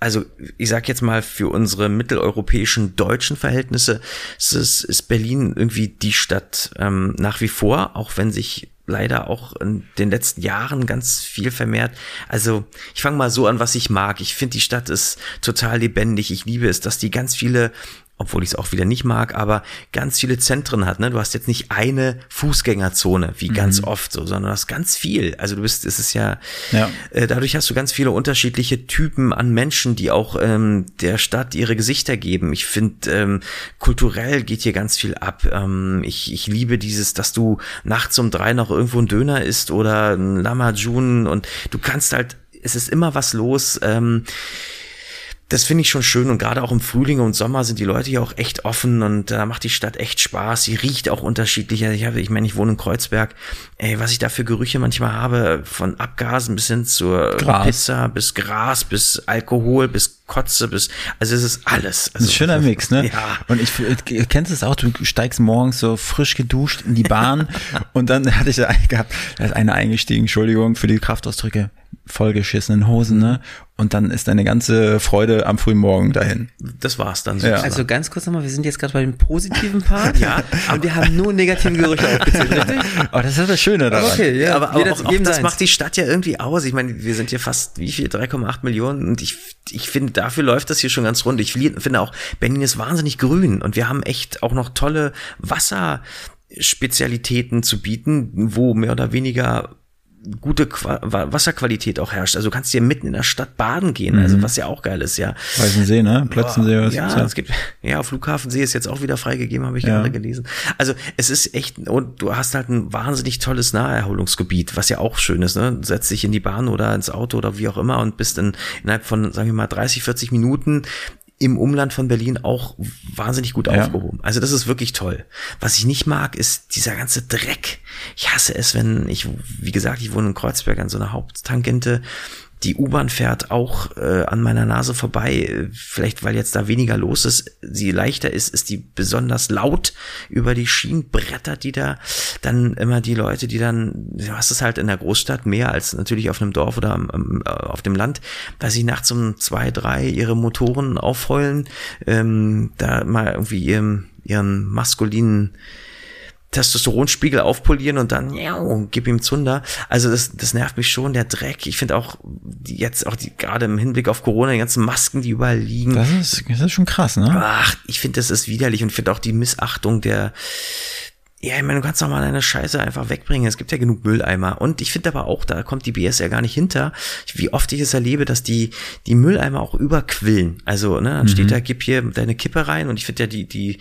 also ich sag jetzt mal für unsere mitteleuropäischen deutschen Verhältnisse ist, ist Berlin irgendwie die Stadt ähm, nach wie vor, auch wenn sich leider auch in den letzten Jahren ganz viel vermehrt. Also ich fange mal so an, was ich mag. Ich finde, die Stadt ist total lebendig. Ich liebe es, dass die ganz viele obwohl ich es auch wieder nicht mag, aber ganz viele Zentren hat. Ne? Du hast jetzt nicht eine Fußgängerzone, wie ganz oft so, sondern du hast ganz viel. Also du bist, es ist ja, Ja. äh, dadurch hast du ganz viele unterschiedliche Typen an Menschen, die auch ähm, der Stadt ihre Gesichter geben. Ich finde, ähm, kulturell geht hier ganz viel ab. Ähm, ich, ich liebe dieses, dass du nachts um drei noch irgendwo ein Döner isst oder ein Lamajun und du kannst halt, es ist immer was los. Ähm, das finde ich schon schön und gerade auch im Frühling und Sommer sind die Leute hier auch echt offen und da macht die Stadt echt Spaß. Sie riecht auch unterschiedlicher. Ich habe, ich meine, ich wohne in Kreuzberg. Ey, was ich da für Gerüche manchmal habe, von Abgasen bis hin zur Gras. Pizza, bis Gras, bis Alkohol, bis Kotze, bis, also es ist alles. Also, ein schöner Mix, ne? Ja. Und ich äh, kennst es auch, du steigst morgens so frisch geduscht in die Bahn und dann hatte ich da gehabt, da ist einer eingestiegen, Entschuldigung für die Kraftausdrücke, vollgeschissenen Hosen, ne? Und dann ist deine ganze Freude am frühen Morgen dahin. Das war's dann. Ja. Also ganz kurz nochmal, wir sind jetzt gerade bei dem positiven Part. ja. Und wir haben nur negative Gerüchte aufgezählt, richtig? Oh, das ist das Schöne daran. Okay, ja. aber, aber auch, auch das macht die Stadt ja irgendwie aus. Ich meine, wir sind hier fast, wie viel, 3,8 Millionen und ich, ich finde, dafür läuft das hier schon ganz rund. Ich finde auch, Berlin ist wahnsinnig grün und wir haben echt auch noch tolle Wasserspezialitäten zu bieten, wo mehr oder weniger gute Qua Wa- Wasserqualität auch herrscht. Also du kannst hier mitten in der Stadt baden gehen, also was ja auch geil ist, ja. Weißensee, ne? Plötzensee, Ja, da? es gibt, ja, Flughafensee ist jetzt auch wieder freigegeben, habe ich Ja. gerade gelesen. Also es ist echt, und du hast halt ein wahnsinnig tolles Naherholungsgebiet, was ja auch schön ist, ne? Du setzt dich in die Bahn oder ins Auto oder wie auch immer und bist in, innerhalb von, sagen wir mal, 30, 40 Minuten im Umland von Berlin auch wahnsinnig gut Ja. aufgehoben. Also das ist wirklich toll. Was ich nicht mag, ist dieser ganze Dreck. Ich hasse es, wenn ich, wie gesagt, ich wohne in Kreuzberg an so einer Haupttangente. Die U-Bahn fährt auch äh, an meiner Nase vorbei. Vielleicht, weil jetzt da weniger los ist, sie leichter ist, ist die besonders laut über die Schienen brettert die da. Dann immer die Leute, die dann, du hast es halt in der Großstadt mehr als natürlich auf einem Dorf oder am, am, äh, auf dem Land, weil sie nachts um zwei, drei ihre Motoren aufheulen, ähm, da mal irgendwie ihren, ihren maskulinen Testosteronspiegel aufpolieren und dann ja, gib ihm Zunder. Also das, das nervt mich schon, der Dreck. Ich finde auch die, jetzt auch die gerade im Hinblick auf Corona die ganzen Masken, die überall liegen. Das ist, das ist schon krass, ne? Ach, ich finde, das ist widerlich und finde auch die Missachtung der ja, ich meine, du kannst doch mal deine Scheiße einfach wegbringen. Es gibt ja genug Mülleimer. Und ich finde aber auch, da kommt die BS ja gar nicht hinter, wie oft ich es erlebe, dass die, die Mülleimer auch überquillen. Also, ne, dann steht da, gib hier deine Kippe rein. Und ich finde ja die, die,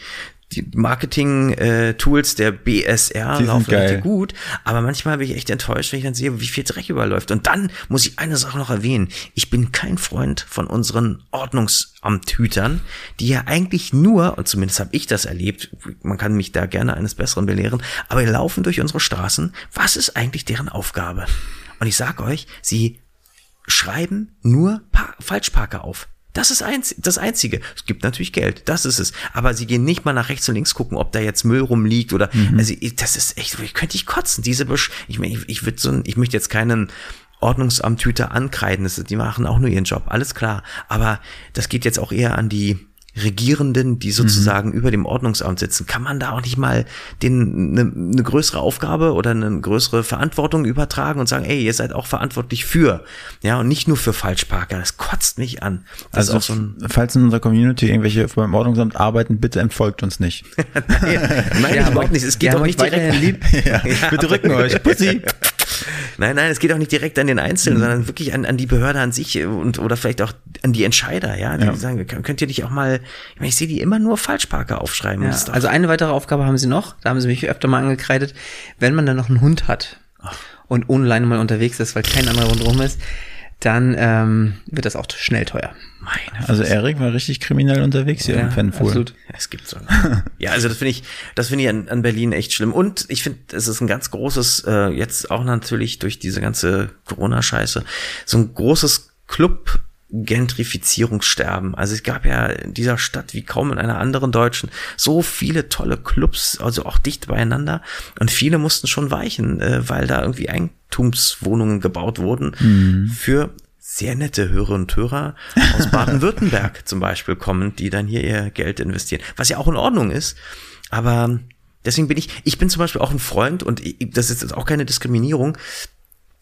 die Marketing-Tools der BSR Die laufen richtig gut. Aber manchmal bin ich echt enttäuscht, wenn ich dann sehe, wie viel Dreck überläuft. Und dann muss ich eine Sache noch erwähnen. Ich bin kein Freund von unseren Ordnungsamthütern, die ja eigentlich nur, und zumindest habe ich das erlebt, man kann mich da gerne eines Besseren belehren, aber laufen durch unsere Straßen. Was ist eigentlich deren Aufgabe? Und ich sag euch, sie schreiben nur pa Falschparker auf. Das ist einz das Einzige. Es gibt natürlich Geld, das ist es. Aber sie gehen nicht mal nach rechts und links gucken, ob da jetzt Müll rumliegt oder, also, das ist echt, ich könnte ich kotzen. Diese, Besch ich meine, ich, ich würde so, ein, ich möchte jetzt keinen Ordnungsamthüter ankreiden. Das, ist- die machen auch nur ihren Job, alles klar. Aber das geht jetzt auch eher an die Regierenden, die sozusagen über dem Ordnungsamt sitzen, kann man da auch nicht mal den eine ne größere Aufgabe oder eine größere Verantwortung übertragen und sagen, ey, ihr seid auch verantwortlich für, ja, und nicht nur für Falschparker. Das kotzt mich an. Das Also, ist auch so ein falls in unserer Community irgendwelche beim Ordnungsamt arbeiten, bitte entfolgt uns nicht. Nein, Ja, überhaupt nicht. Es geht doch nicht direkt. lieb. ja, wir drücken euch. Pussy. Nein, nein, es geht auch nicht direkt an den Einzelnen, Mhm. sondern wirklich an, an die Behörde an sich und oder vielleicht auch an die Entscheider, ja, die Ja. sagen, könnt ihr nicht auch mal, ich, meine, ich sehe die immer nur Falschparker aufschreiben. Ja, also eine weitere Aufgabe haben sie noch, da haben sie mich öfter mal angekreidet, wenn man dann noch einen Hund hat und ohne Leine mal unterwegs ist, weil kein anderer rundherum ist, dann ähm, wird das auch schnell teuer. Meine Also Erik war richtig kriminell unterwegs hier im Fanpool. absolut. Es gibt so. ja, also das finde ich, das finde ich an, an Berlin echt schlimm. Und ich finde, es ist ein ganz großes, äh, jetzt auch natürlich durch diese ganze Corona-Scheiße, so ein großes Club. Gentrifizierungssterben. Also es gab ja in dieser Stadt wie kaum in einer anderen deutschen so viele tolle Clubs, also auch dicht beieinander. Und viele mussten schon weichen, äh, weil da irgendwie Eigentumswohnungen gebaut wurden für sehr nette Hörer und Hörer aus Baden-Württemberg zum Beispiel kommen, die dann hier ihr Geld investieren. Was ja auch in Ordnung ist. Aber deswegen bin ich, ich bin zum Beispiel auch ein Freund und ich, das ist jetzt auch keine Diskriminierung.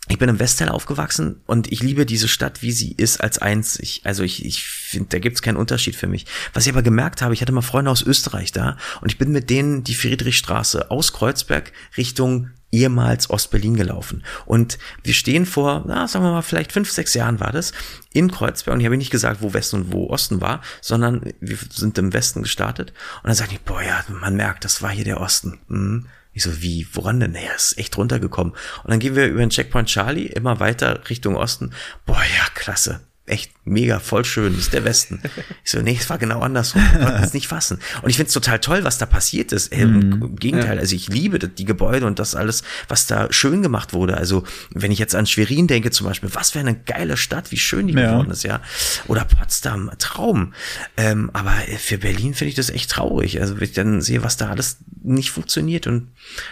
Ich bin im Westteil aufgewachsen und ich liebe diese Stadt, wie sie ist, als einzig. Also ich, ich finde, da gibt's keinen Unterschied für mich. Was ich aber gemerkt habe, ich hatte mal Freunde aus Österreich da und ich bin mit denen die Friedrichstraße aus Kreuzberg Richtung ehemals Ostberlin gelaufen. Und wir stehen vor, na, sagen wir mal, vielleicht fünf, sechs Jahren war das, in Kreuzberg. Und ich habe nicht gesagt, wo Westen und wo Osten war, sondern wir sind im Westen gestartet. Und dann sagte ich, boah, ja, man merkt, das war hier der Osten. Mhm. Ich so, wie, woran denn? Naja, ist echt runtergekommen. Und dann gehen wir über den Checkpoint Charlie immer weiter Richtung Osten. Boah, ja, klasse. Echt mega, voll schön, das ist der Westen. Ich so, nee, es war genau andersrum. Ich konnte es nicht fassen. Und ich finde es total toll, was da passiert ist. Im Gegenteil, also ich liebe die Gebäude und das alles, was da schön gemacht wurde. Also, wenn ich jetzt an Schwerin denke zum Beispiel, was für eine geile Stadt, wie schön die Ja. geworden ist, ja. Oder Potsdam, Traum. Ähm, aber für Berlin finde ich das echt traurig. Also, wenn ich dann sehe, was da alles nicht funktioniert und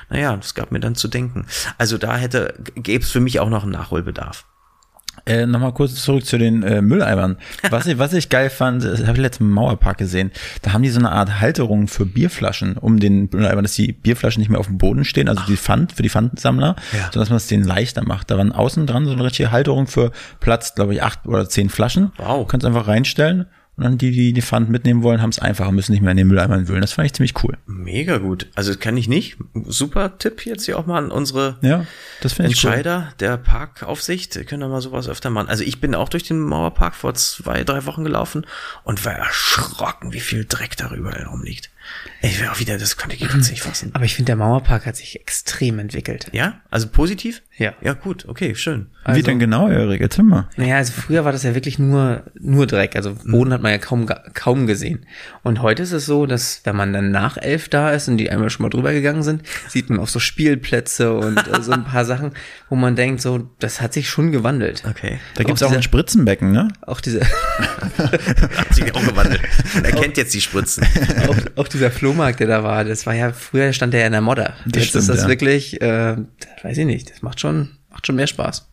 naja, das gab mir dann zu denken. Also da hätte, gäbe es für mich auch noch einen Nachholbedarf. Äh, Nochmal kurz zurück zu den äh, Mülleimern. Was ich, was ich geil fand, das habe ich letztens im Mauerpark gesehen. Da haben die so eine Art Halterung für Bierflaschen um den Mülleimer, dass die Bierflaschen nicht mehr auf dem Boden stehen, also die Pfand für die Pfandsammler, Ja. sondern dass man es denen leichter macht. Da waren außen dran so eine richtige Halterung für Platz, glaube ich, acht oder zehn Flaschen. Wow. Kannst einfach reinstellen und dann die, die die Pfand mitnehmen wollen, haben es einfacher, müssen nicht mehr in den Mülleimern wühlen. Das fand ich ziemlich cool. Mega gut. Also kann ich nicht. Super Tipp jetzt hier auch mal an unsere Ja, ich cool. Entscheider der Parkaufsicht. Wir können da mal sowas öfter machen. Also ich bin auch durch den Mauerpark vor zwei, drei Wochen gelaufen und war erschrocken, wie viel Dreck darüber rumliegt. Ich wäre auch wieder, das konnte ich jetzt nicht fassen. Aber ich finde, der Mauerpark hat sich extrem entwickelt. Ja? Also positiv? Ja. Ja, gut. Okay, schön. Wie denn genau, Erik? Erzähl mal. Naja, also früher war das ja wirklich nur, nur Dreck. Also Boden hat man ja kaum, kaum gesehen. Und heute ist es so, dass wenn man dann nach elf da ist und die einmal schon mal drüber gegangen sind, sieht man auch so Spielplätze und äh, so ein paar Sachen, wo man denkt, so, das hat sich schon gewandelt. Okay. Da gibt's Auch auch ein Spritzenbecken, ne? Auch diese, Hat sich auch gewandelt. Man erkennt jetzt die Spritzen. auch, auch dieser Flohmarkt, der da war, das war ja, früher stand der ja in der Modder. Das Jetzt ist stimmt, das ja. wirklich, äh, weiß ich nicht, das macht schon, macht schon mehr Spaß.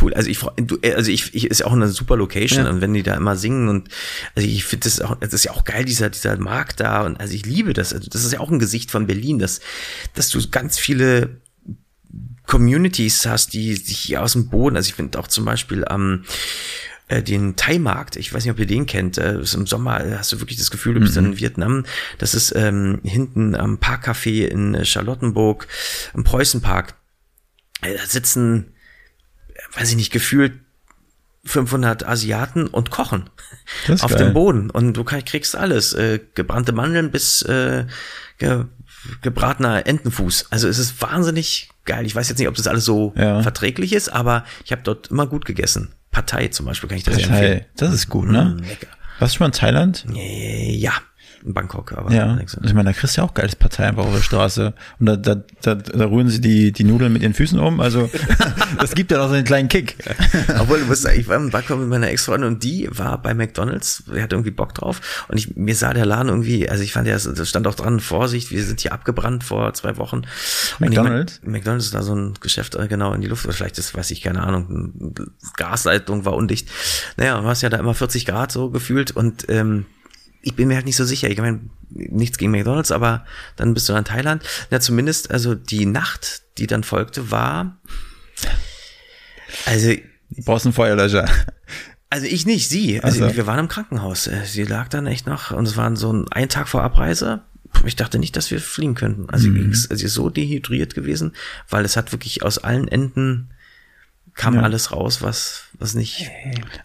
Cool, also ich du, äh, also ich, ich ist ja auch eine super Location Ja. und wenn die da immer singen und also ich finde das auch, das ist ja auch geil dieser dieser Markt da und also ich liebe das. Also das ist ja auch ein Gesicht von Berlin, dass dass du ganz viele Communities hast, die sich hier aus dem Boden, also ich finde auch zum Beispiel am äh, den Thai-Markt, ich weiß nicht, ob ihr den kennt, äh, ist im Sommer äh, hast du wirklich das Gefühl, du bist in Vietnam. Das ist ähm, hinten am Parkcafé in äh, Charlottenburg, im Preußenpark. Äh, Da sitzen weiß ich nicht, gefühlt 500 Asiaten und kochen auf geil. dem Boden. Und du kriegst alles, äh, gebrannte Mandeln bis äh, ge, gebratener Entenfuß. Also es ist wahnsinnig geil. Ich weiß jetzt nicht, ob das alles so Ja. verträglich ist, aber ich habe dort immer gut gegessen. Partei zum Beispiel kann ich das empfehlen. Partei. Das ist gut, ne? Lecker. Warst du schon mal in Thailand? Ja, Bangkok, aber Ja. Ich meine, da kriegst du ja auch geiles Partei einfach auf der Straße. Und da, da, da, da rühren sie die, die Nudeln mit ihren Füßen um. Also, das gibt ja auch so einen kleinen Kick. Obwohl, du musst sagen, ich war im Bangkok mit meiner Ex-Freundin und die war bei McDonalds, die hatte irgendwie Bock drauf und ich, mir sah der Laden irgendwie, also ich fand ja, das stand auch dran, Vorsicht, wir sind hier abgebrannt vor zwei Wochen. Und ich mein, McDonald's? McDonalds ist da so ein Geschäft äh, genau in die Luft, oder vielleicht ist, weiß ich, keine Ahnung, Gasleitung war undicht. Naja, du hast ja da immer 40 Grad so gefühlt und ähm, ich bin mir halt nicht so sicher. Ich meine, nichts gegen McDonalds, aber dann bist du in Thailand. Ja, zumindest, also die Nacht, die dann folgte, war, also Du brauchst einen Feuerlöscher. also ich nicht, sie. Also Ach so. wir waren im Krankenhaus. Äh, Sie lag dann echt noch und es waren so ein, ein Tag vor Abreise. Ich dachte nicht, dass wir fliegen könnten. Also Mhm. sie sie ist so dehydriert gewesen, weil es hat wirklich aus allen Enden kam Ja. alles raus, was was nicht.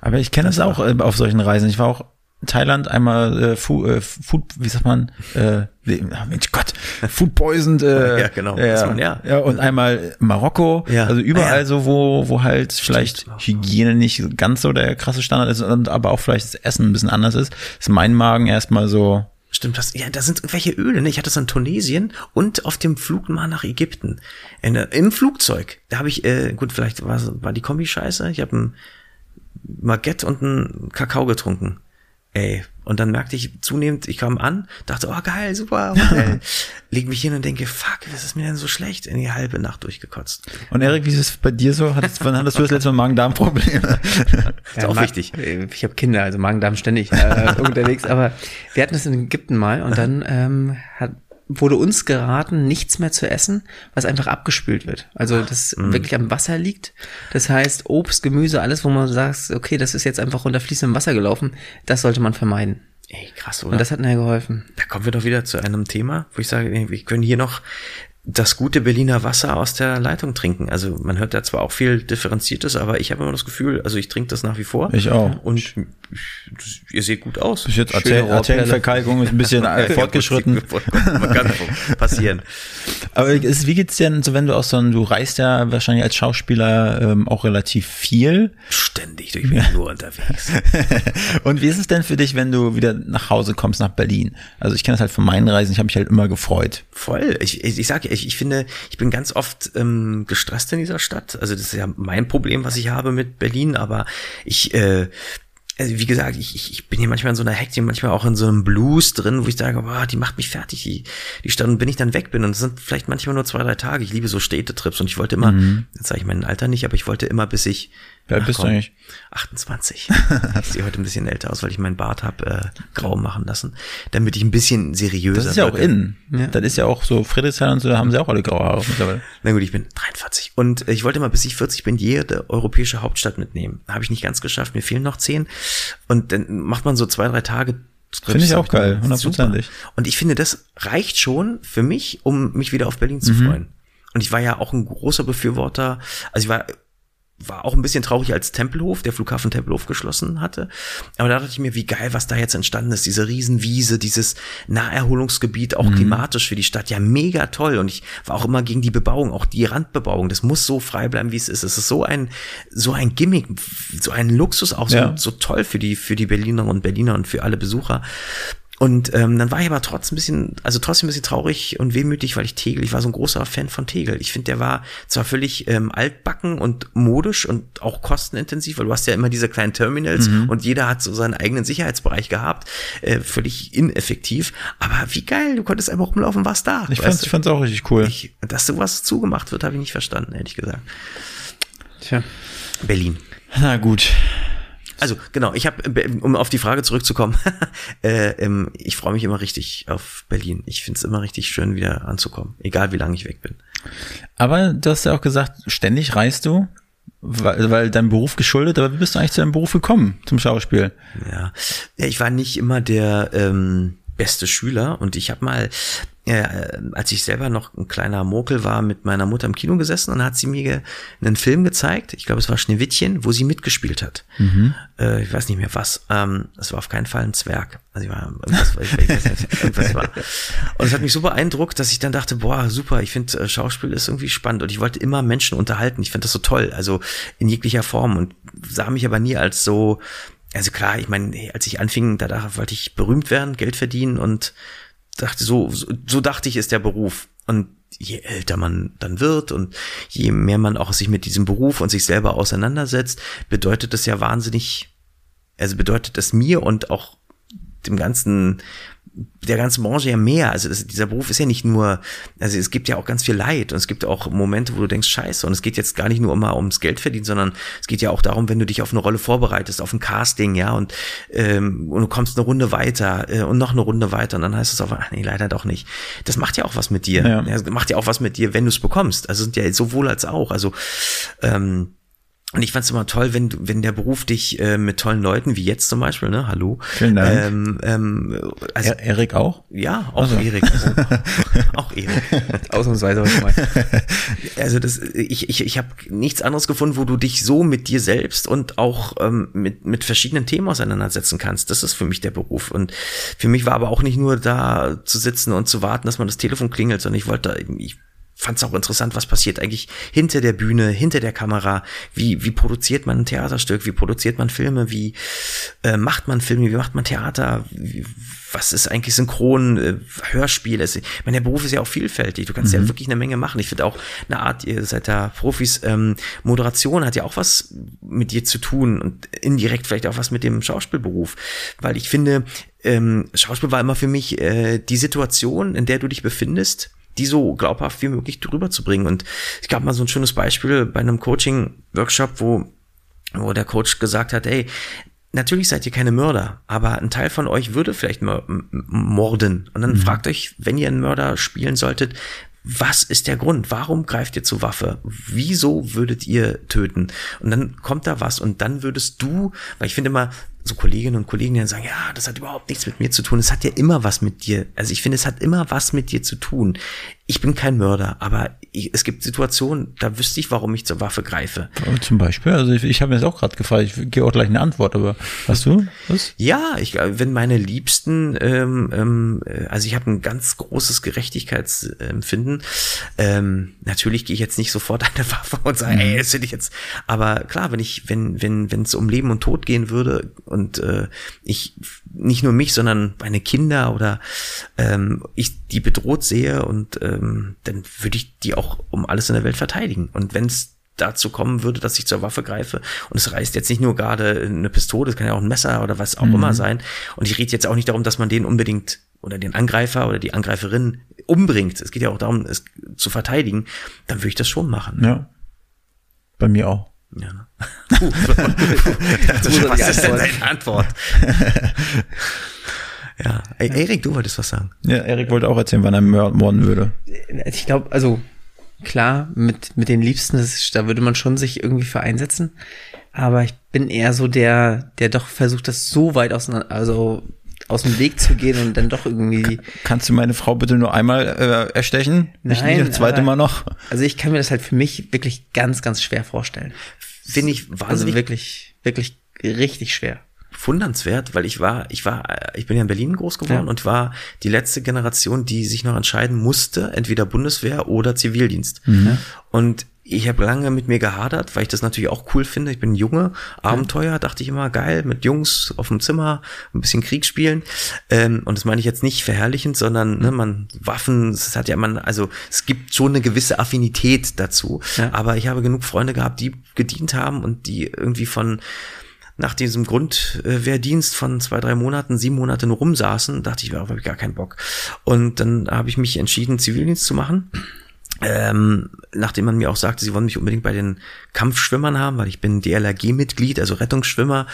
Aber ich kenne das auch äh, auf solchen Reisen. Ich war auch Thailand einmal äh, Fu, äh, Food, wie sagt man? Äh, ah, Mensch Gott, Food poisoned. Äh, Ja, genau. Weiß man, ja. ja, und einmal Marokko. Ja. Also überall ja. so, wo, wo halt vielleicht Marokko. Hygiene nicht ganz so der krasse Standard ist, und aber auch vielleicht das Essen ein bisschen anders ist, ist mein Magen erstmal so, Stimmt, das, ja, da sind irgendwelche Öle, ne? Ich hatte es in Tunesien und auf dem Flug mal nach Ägypten. In, äh, Im Flugzeug. Da habe ich, äh, gut, vielleicht war, war die Kombi scheiße. Ich habe ein Baguette und ein Kakao getrunken. Ey. Und dann merkte ich zunehmend, ich kam an, dachte, oh geil, super, Hotel. Leg mich hin und denke, fuck, was ist mir denn so schlecht? In die halbe Nacht durchgekotzt. Und Erik, wie ist es bei dir so? Hattest, wann hattest du das letzte Mal Magen-Darm-Probleme? Ist auch Ma- wichtig. Ich habe Kinder, also Magen-Darm ständig äh, unterwegs, aber wir hatten das in Ägypten mal und dann ähm, hat, wurde uns geraten, nichts mehr zu essen, was einfach abgespült wird. Also das wirklich am Wasser liegt. Das heißt, Obst, Gemüse, alles, wo man sagt, okay, das ist jetzt einfach unter fließendem Wasser gelaufen, das sollte man vermeiden. Ey, krass, oder? Und das hat mir geholfen. Da kommen wir doch wieder zu einem Thema, wo ich sage, wir können hier noch das gute Berliner Wasser aus der Leitung trinken. Also man hört da zwar auch viel Differenziertes, aber ich habe immer das Gefühl, also ich trinke das nach wie vor. Ich auch. Und ich, ihr seht gut aus. Bis jetzt. Arterienverkalkung ist ein bisschen fortgeschritten. Man kann passieren. Aber ist, wie geht's denn so, wenn du aus so einem, du reist ja wahrscheinlich als Schauspieler ähm, auch relativ viel. Ständig, ich bin nur unterwegs. Und wie ist es denn für dich, wenn du wieder nach Hause kommst, nach Berlin? Also ich kenne das halt von meinen Reisen, ich habe mich halt immer gefreut. Voll. Ich, ich, ich sage, ich, ich finde, ich bin ganz oft ähm, gestresst in dieser Stadt. Also das ist ja mein Problem, was ich habe mit Berlin, aber ich, äh, also wie gesagt, ich, ich ich bin hier manchmal in so einer Hektik, manchmal auch in so einem Blues drin, wo ich sage, boah, die macht mich fertig, die, die Stadt, und wenn ich dann weg bin, und es sind vielleicht manchmal nur zwei, drei Tage, ich liebe so Städtetrips und ich wollte immer, jetzt sage ich mein Alter nicht, aber ich wollte immer, bis ich Wie alt bist du komm. eigentlich? 28. Ich sehe heute ein bisschen älter aus, weil ich meinen Bart habe äh, grau machen lassen, damit ich ein bisschen seriöser Das ist ja auch in. Das ist ja auch so, Friedrichshain und so, da haben sie auch alle graue Haare mittlerweile. Na gut, ich bin 43. Und äh, ich wollte mal, bis ich 40 bin, jede europäische Hauptstadt mitnehmen. Habe ich nicht ganz geschafft, mir fehlen noch 10. Und dann macht man so zwei, drei Tage. Finde ich auch geil, hundertprozentig. Und ich finde, das reicht schon für mich, um mich wieder auf Berlin zu Mhm. freuen. Und ich war ja auch ein großer Befürworter, also ich war war auch ein bisschen traurig, als Tempelhof, der Flughafen Tempelhof geschlossen hatte. Aber da dachte ich mir, wie geil, was da jetzt entstanden ist. Diese Riesenwiese, dieses Naherholungsgebiet, Mhm. auch klimatisch für die Stadt. Ja, mega toll. Und ich war auch immer gegen die Bebauung, auch die Randbebauung. Das muss so frei bleiben, wie es ist. Es ist so ein, so ein Gimmick, so ein Luxus auch, so, Ja. so toll für die, für die Berlinerinnen und Berliner und für alle Besucher. Und ähm, dann war ich aber trotzdem ein bisschen, also trotzdem ein bisschen traurig und wehmütig, weil ich Tegel, ich war so ein großer Fan von Tegel. Ich finde, der war zwar völlig ähm, altbacken und modisch und auch kostenintensiv, weil du hast ja immer diese kleinen Terminals und jeder hat so seinen eigenen Sicherheitsbereich gehabt, äh, völlig ineffektiv. Aber wie geil, du konntest einfach rumlaufen, warst da. Ich fand's, du? ich fand's auch richtig cool. ich, dass sowas zugemacht wird, habe ich nicht verstanden, ehrlich gesagt. Tja. Berlin. Na gut. Also genau, ich habe, um auf die Frage zurückzukommen, äh, ähm, ich freue mich immer richtig auf Berlin. Ich finde es immer richtig schön, wieder anzukommen, egal wie lange ich weg bin. Aber du hast ja auch gesagt, ständig reist du, weil, weil dein Beruf geschuldet, aber wie bist du eigentlich zu deinem Beruf gekommen, zum Schauspiel? Ja, ja ich war nicht immer der ähm, beste Schüler und ich habe mal, äh, als ich selber noch ein kleiner Mokel war, mit meiner Mutter im Kino gesessen und hat sie mir einen Film gezeigt. Ich glaube, es war Schneewittchen, wo sie mitgespielt hat. Äh, ich weiß nicht mehr was. Ähm, es war auf keinen Fall ein Zwerg. Also ich war irgendwas, ich, weiß nicht, irgendwas war. Und es hat mich so beeindruckt, dass ich dann dachte, boah, super, ich finde äh, Schauspiel ist irgendwie spannend und ich wollte immer Menschen unterhalten. Ich finde das so toll, also in jeglicher Form und sah mich aber nie als so also klar, ich meine, als ich anfing, da wollte ich berühmt werden, Geld verdienen und dachte, so, so, dachte ich, ist der Beruf. Und je älter man dann wird und je mehr man auch sich mit diesem Beruf und sich selber auseinandersetzt, bedeutet das ja wahnsinnig, also bedeutet es mir und auch dem ganzen der ganzen Branche ja mehr. Also das, dieser Beruf ist ja nicht nur, also es gibt ja auch ganz viel Leid und es gibt auch Momente, wo du denkst, scheiße, und es geht jetzt gar nicht nur immer ums Geld verdienen, sondern es geht ja auch darum, wenn du dich auf eine Rolle vorbereitest, auf ein Casting, ja, und, ähm, und du kommst eine Runde weiter äh, und noch eine Runde weiter und dann heißt es auf, ach nee, leider doch nicht. Das macht ja auch was mit dir. Ja. Das macht ja auch was mit dir, wenn du es bekommst. Also sind ja sowohl als auch. Also ähm, und ich fand's immer toll, wenn du, wenn der Beruf dich äh, mit tollen Leuten, wie jetzt zum Beispiel, ne, hallo. Vielen Dank. Ähm, ähm, also, Er, Erik auch? ja, auch Also. Erik. Also, auch Erik. Ausnahmsweise mal. Also das, ich, ich, ich habe nichts anderes gefunden, wo du dich so mit dir selbst und auch ähm, mit, mit verschiedenen Themen auseinandersetzen kannst. Das ist für mich der Beruf. Und für mich war aber auch nicht nur da zu sitzen und zu warten, dass man das Telefon klingelt, sondern ich wollte, ich fand es auch interessant, was passiert eigentlich hinter der Bühne, hinter der Kamera. Wie, wie produziert man ein Theaterstück? Wie produziert man Filme? Wie äh, macht man Filme? Wie macht man Theater? Wie, was ist eigentlich Synchron, äh, Hörspiel? Es, ich meine, der Beruf ist ja auch vielfältig. Du kannst ja wirklich eine Menge machen. Ich finde auch eine Art, ihr seid da Profis, ähm, Moderation hat ja auch was mit dir zu tun und indirekt vielleicht auch was mit dem Schauspielberuf. Weil ich finde, ähm, Schauspiel war immer für mich äh, die Situation, in der du dich befindest, die so glaubhaft wie möglich drüber zu bringen. Und ich gab mal so ein schönes Beispiel bei einem Coaching-Workshop, wo, wo der Coach gesagt hat, ey, natürlich seid ihr keine Mörder, aber ein Teil von euch würde vielleicht morden. Und dann fragt euch, wenn ihr einen Mörder spielen solltet, was ist der Grund? Warum greift ihr zur Waffe? Wieso würdet ihr töten? Und dann kommt da was und dann würdest du, weil ich finde immer, so Kolleginnen und Kollegen, die dann sagen, ja, das hat überhaupt nichts mit mir zu tun. Es hat ja immer was mit dir. Also ich finde, es hat immer was mit dir zu tun. Ich bin kein Mörder, aber ich, es gibt Situationen, da wüsste ich, warum ich zur Waffe greife. Aber Zum Beispiel, also ich, ich habe mir das auch gerade gefragt, ich gebe auch gleich eine Antwort, aber hast du was? Ja, ich glaube, wenn meine Liebsten, ähm, ähm, äh, also ich habe ein ganz großes Gerechtigkeitsempfinden. Ähm, natürlich gehe ich jetzt nicht sofort an der Waffe und sage, ey, das finde ich jetzt. Aber klar, wenn ich, wenn, wenn, wenn es um Leben und Tod gehen würde und äh, ich nicht nur mich, sondern meine Kinder oder ähm, ich die bedroht sehe und ähm, dann würde ich die auch um alles in der Welt verteidigen. Und wenn es dazu kommen würde, dass ich zur Waffe greife und es reißt jetzt nicht nur gerade eine Pistole, es kann ja auch ein Messer oder was auch immer sein. Und ich rede jetzt auch nicht darum, dass man den unbedingt oder den Angreifer oder die Angreiferin umbringt. Es geht ja auch darum, es zu verteidigen. Dann würde ich das schon machen. Ja. Bei mir auch. Ja, ne? Puh, was ist denn deine Antwort? ja, Ey, Erik, du wolltest was sagen. Ja, Erik wollte auch erzählen, wann er morden würde. Ich glaube, also klar, mit, mit den Liebsten, das ist, da würde man schon sich irgendwie für einsetzen. Aber ich bin eher so der, der doch versucht, das so weit auseinander, also aus dem Weg zu gehen und dann doch irgendwie. Kannst du meine Frau bitte nur einmal äh, erstechen? Nicht, Nein, nicht das zweite aber- Mal noch? Also ich kann mir das halt für mich wirklich ganz, ganz schwer vorstellen. Finde ich Also wahnsinnig wirklich, wirklich richtig schwer. Wundernswert, weil ich war, ich war, äh, ich bin ja in Berlin groß geworden Ja. und war die letzte Generation, die sich noch entscheiden musste, entweder Bundeswehr oder Zivildienst. Und ich habe lange mit mir gehadert, weil ich das natürlich auch cool finde. Ich bin ein Junge, Abenteuer, dachte ich immer, geil, mit Jungs auf dem Zimmer, ein bisschen Krieg spielen. Ähm, und das meine ich jetzt nicht verherrlichend, sondern ne, man Waffen, es hat ja man, also es gibt schon eine gewisse Affinität dazu. Ja. Aber ich habe genug Freunde gehabt, die gedient haben und die irgendwie von nach diesem Grundwehrdienst von zwei, drei Monaten, sieben Monate nur rumsaßen, dachte ich, darauf habe ich gar keinen Bock. Und dann habe ich mich entschieden, Zivildienst zu machen. Ähm, nachdem man mir auch sagte, sie wollen mich unbedingt bei den Kampfschwimmern haben, weil ich bin DLRG-Mitglied, also Rettungsschwimmer.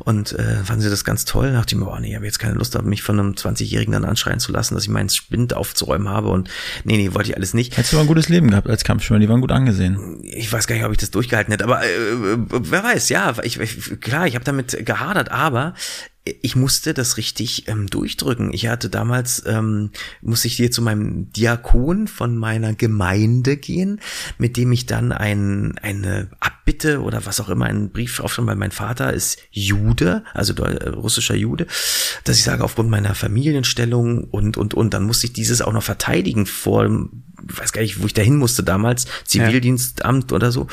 Und äh, fanden sie das ganz toll. Da dachte ich mir, oh nee, ich habe jetzt keine Lust, mich von einem 20-Jährigen dann anschreien zu lassen, dass ich meinen Spind aufzuräumen habe. Und nee, nee, wollte ich alles nicht. Hättest du mal ein gutes Leben gehabt als Kampfschwimmer, die waren gut angesehen. ich weiß gar nicht, ob ich das durchgehalten hätte, aber äh, wer weiß, ja, ich, ich, klar, ich habe damit gehadert, aber ich musste das richtig ähm, durchdrücken. Ich hatte damals, ähm, musste ich hier zu meinem Diakon von meiner Gemeinde gehen, mit dem ich dann ein, eine Abbitte oder was auch immer, einen Brief aufschreiben, weil mein Vater ist Jude, also äh, russischer Jude, dass ich sage, aufgrund meiner Familienstellung und, und, und, dann musste ich dieses auch noch verteidigen vor weiß gar nicht, wo ich dahin musste damals, Zivildienstamt oder so.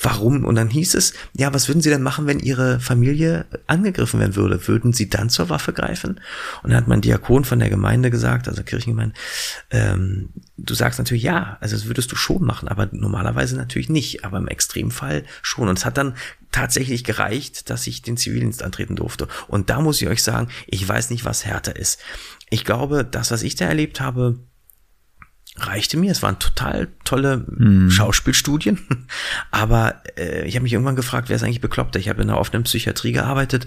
Warum? Und dann hieß es, ja, was würden Sie denn machen, wenn Ihre Familie angegriffen werden würde? Würden Sie dann zur Waffe greifen? Und dann hat mein Diakon von der Gemeinde gesagt, also Kirchengemeinde, ähm, du sagst natürlich ja, also das würdest du schon machen, aber normalerweise natürlich nicht, aber im Extremfall schon. Und es hat dann tatsächlich gereicht, dass ich den Zivildienst antreten durfte. Und da muss ich euch sagen, ich weiß nicht, was härter ist. Ich glaube, das, was ich da erlebt habe, reichte mir. Es waren total tolle Schauspielstudien. Aber äh, ich habe mich irgendwann gefragt, wer ist eigentlich bekloppter? Ich habe in einer offenen Psychiatrie gearbeitet.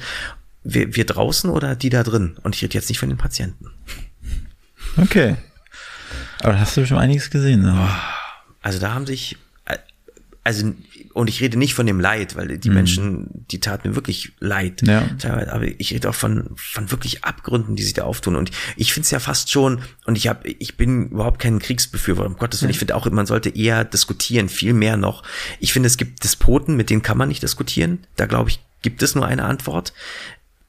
Wir, wir draußen oder die da drin? Und ich rede jetzt nicht von den Patienten. Okay. Aber da hast du schon einiges gesehen. Ne? Also da haben sich, also, und ich rede nicht von dem Leid, weil die Menschen, die taten mir wirklich leid. Ja. Aber ich rede auch von, von wirklich Abgründen, die sich da auftun. Und ich finde es ja fast schon, und ich habe, ich bin überhaupt kein Kriegsbefürworter, um Gottes Willen. Ich finde auch, man sollte eher diskutieren, viel mehr noch. Ich finde, es gibt Despoten, mit denen kann man nicht diskutieren. Da glaube ich, gibt es nur eine Antwort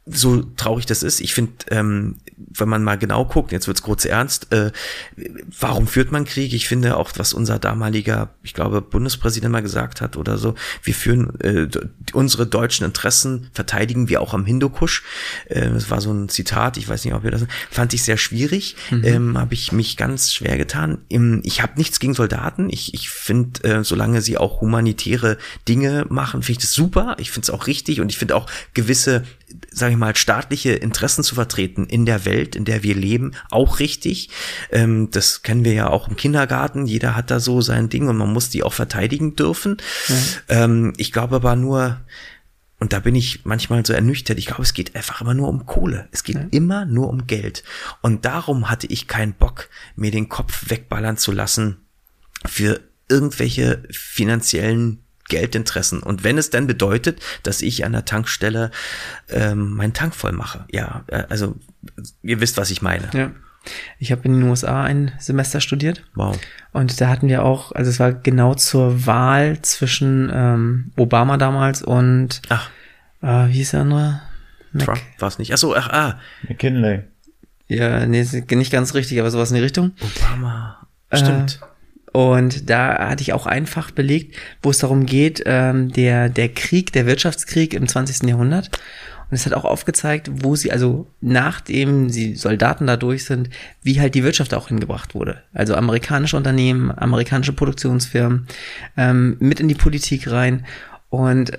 so traurig das ist, ich finde, ähm, wenn man mal genau guckt, jetzt wird's kurz ernst, äh, warum führt man Krieg? Ich finde auch, was unser damaliger, ich glaube, Bundespräsident mal gesagt hat oder so, wir führen äh, unsere deutschen Interessen, verteidigen wir auch am Hindukusch. Äh, das war so ein Zitat, ich weiß nicht, ob wir das fand ich sehr schwierig, ähm, habe ich mich ganz schwer getan. Im, ich habe nichts gegen Soldaten. Ich, ich finde, äh, solange sie auch humanitäre Dinge machen, finde ich das super. Ich finde es auch richtig und ich finde auch gewisse sage ich mal, staatliche Interessen zu vertreten in der Welt, in der wir leben, auch richtig. Ähm, das kennen wir ja auch im Kindergarten. Jeder hat da so sein Ding und man muss die auch verteidigen dürfen. Ähm, ich glaube aber nur, und da bin ich manchmal so ernüchtert. Ich glaube, es geht einfach immer nur um Kohle. Es geht immer nur um Geld. Und darum hatte ich keinen Bock, mir den Kopf wegballern zu lassen für irgendwelche finanziellen Geldinteressen. Und wenn es dann bedeutet, dass ich an der Tankstelle ähm, meinen Tank voll mache. Ja, äh, also ihr wisst, was ich meine. Ja. Ich habe in den USA ein Semester studiert Wow. und da hatten wir auch, also es war genau zur Wahl zwischen ähm, Obama damals und Ach, äh, wie hieß der andere? Mac Trump war es nicht. Ach so, ach, ah, McKinley. Ja, nee, nicht ganz richtig, aber sowas in die Richtung. Obama. Stimmt. Und da hatte ich auch ein Fach belegt, wo es darum geht, ähm, der, der Krieg, der Wirtschaftskrieg im 20. Jahrhundert. Und es hat auch aufgezeigt, wo sie, also nachdem sie Soldaten da durch sind, wie halt die Wirtschaft auch hingebracht wurde. Also amerikanische Unternehmen, amerikanische Produktionsfirmen, ähm, mit in die Politik rein. Und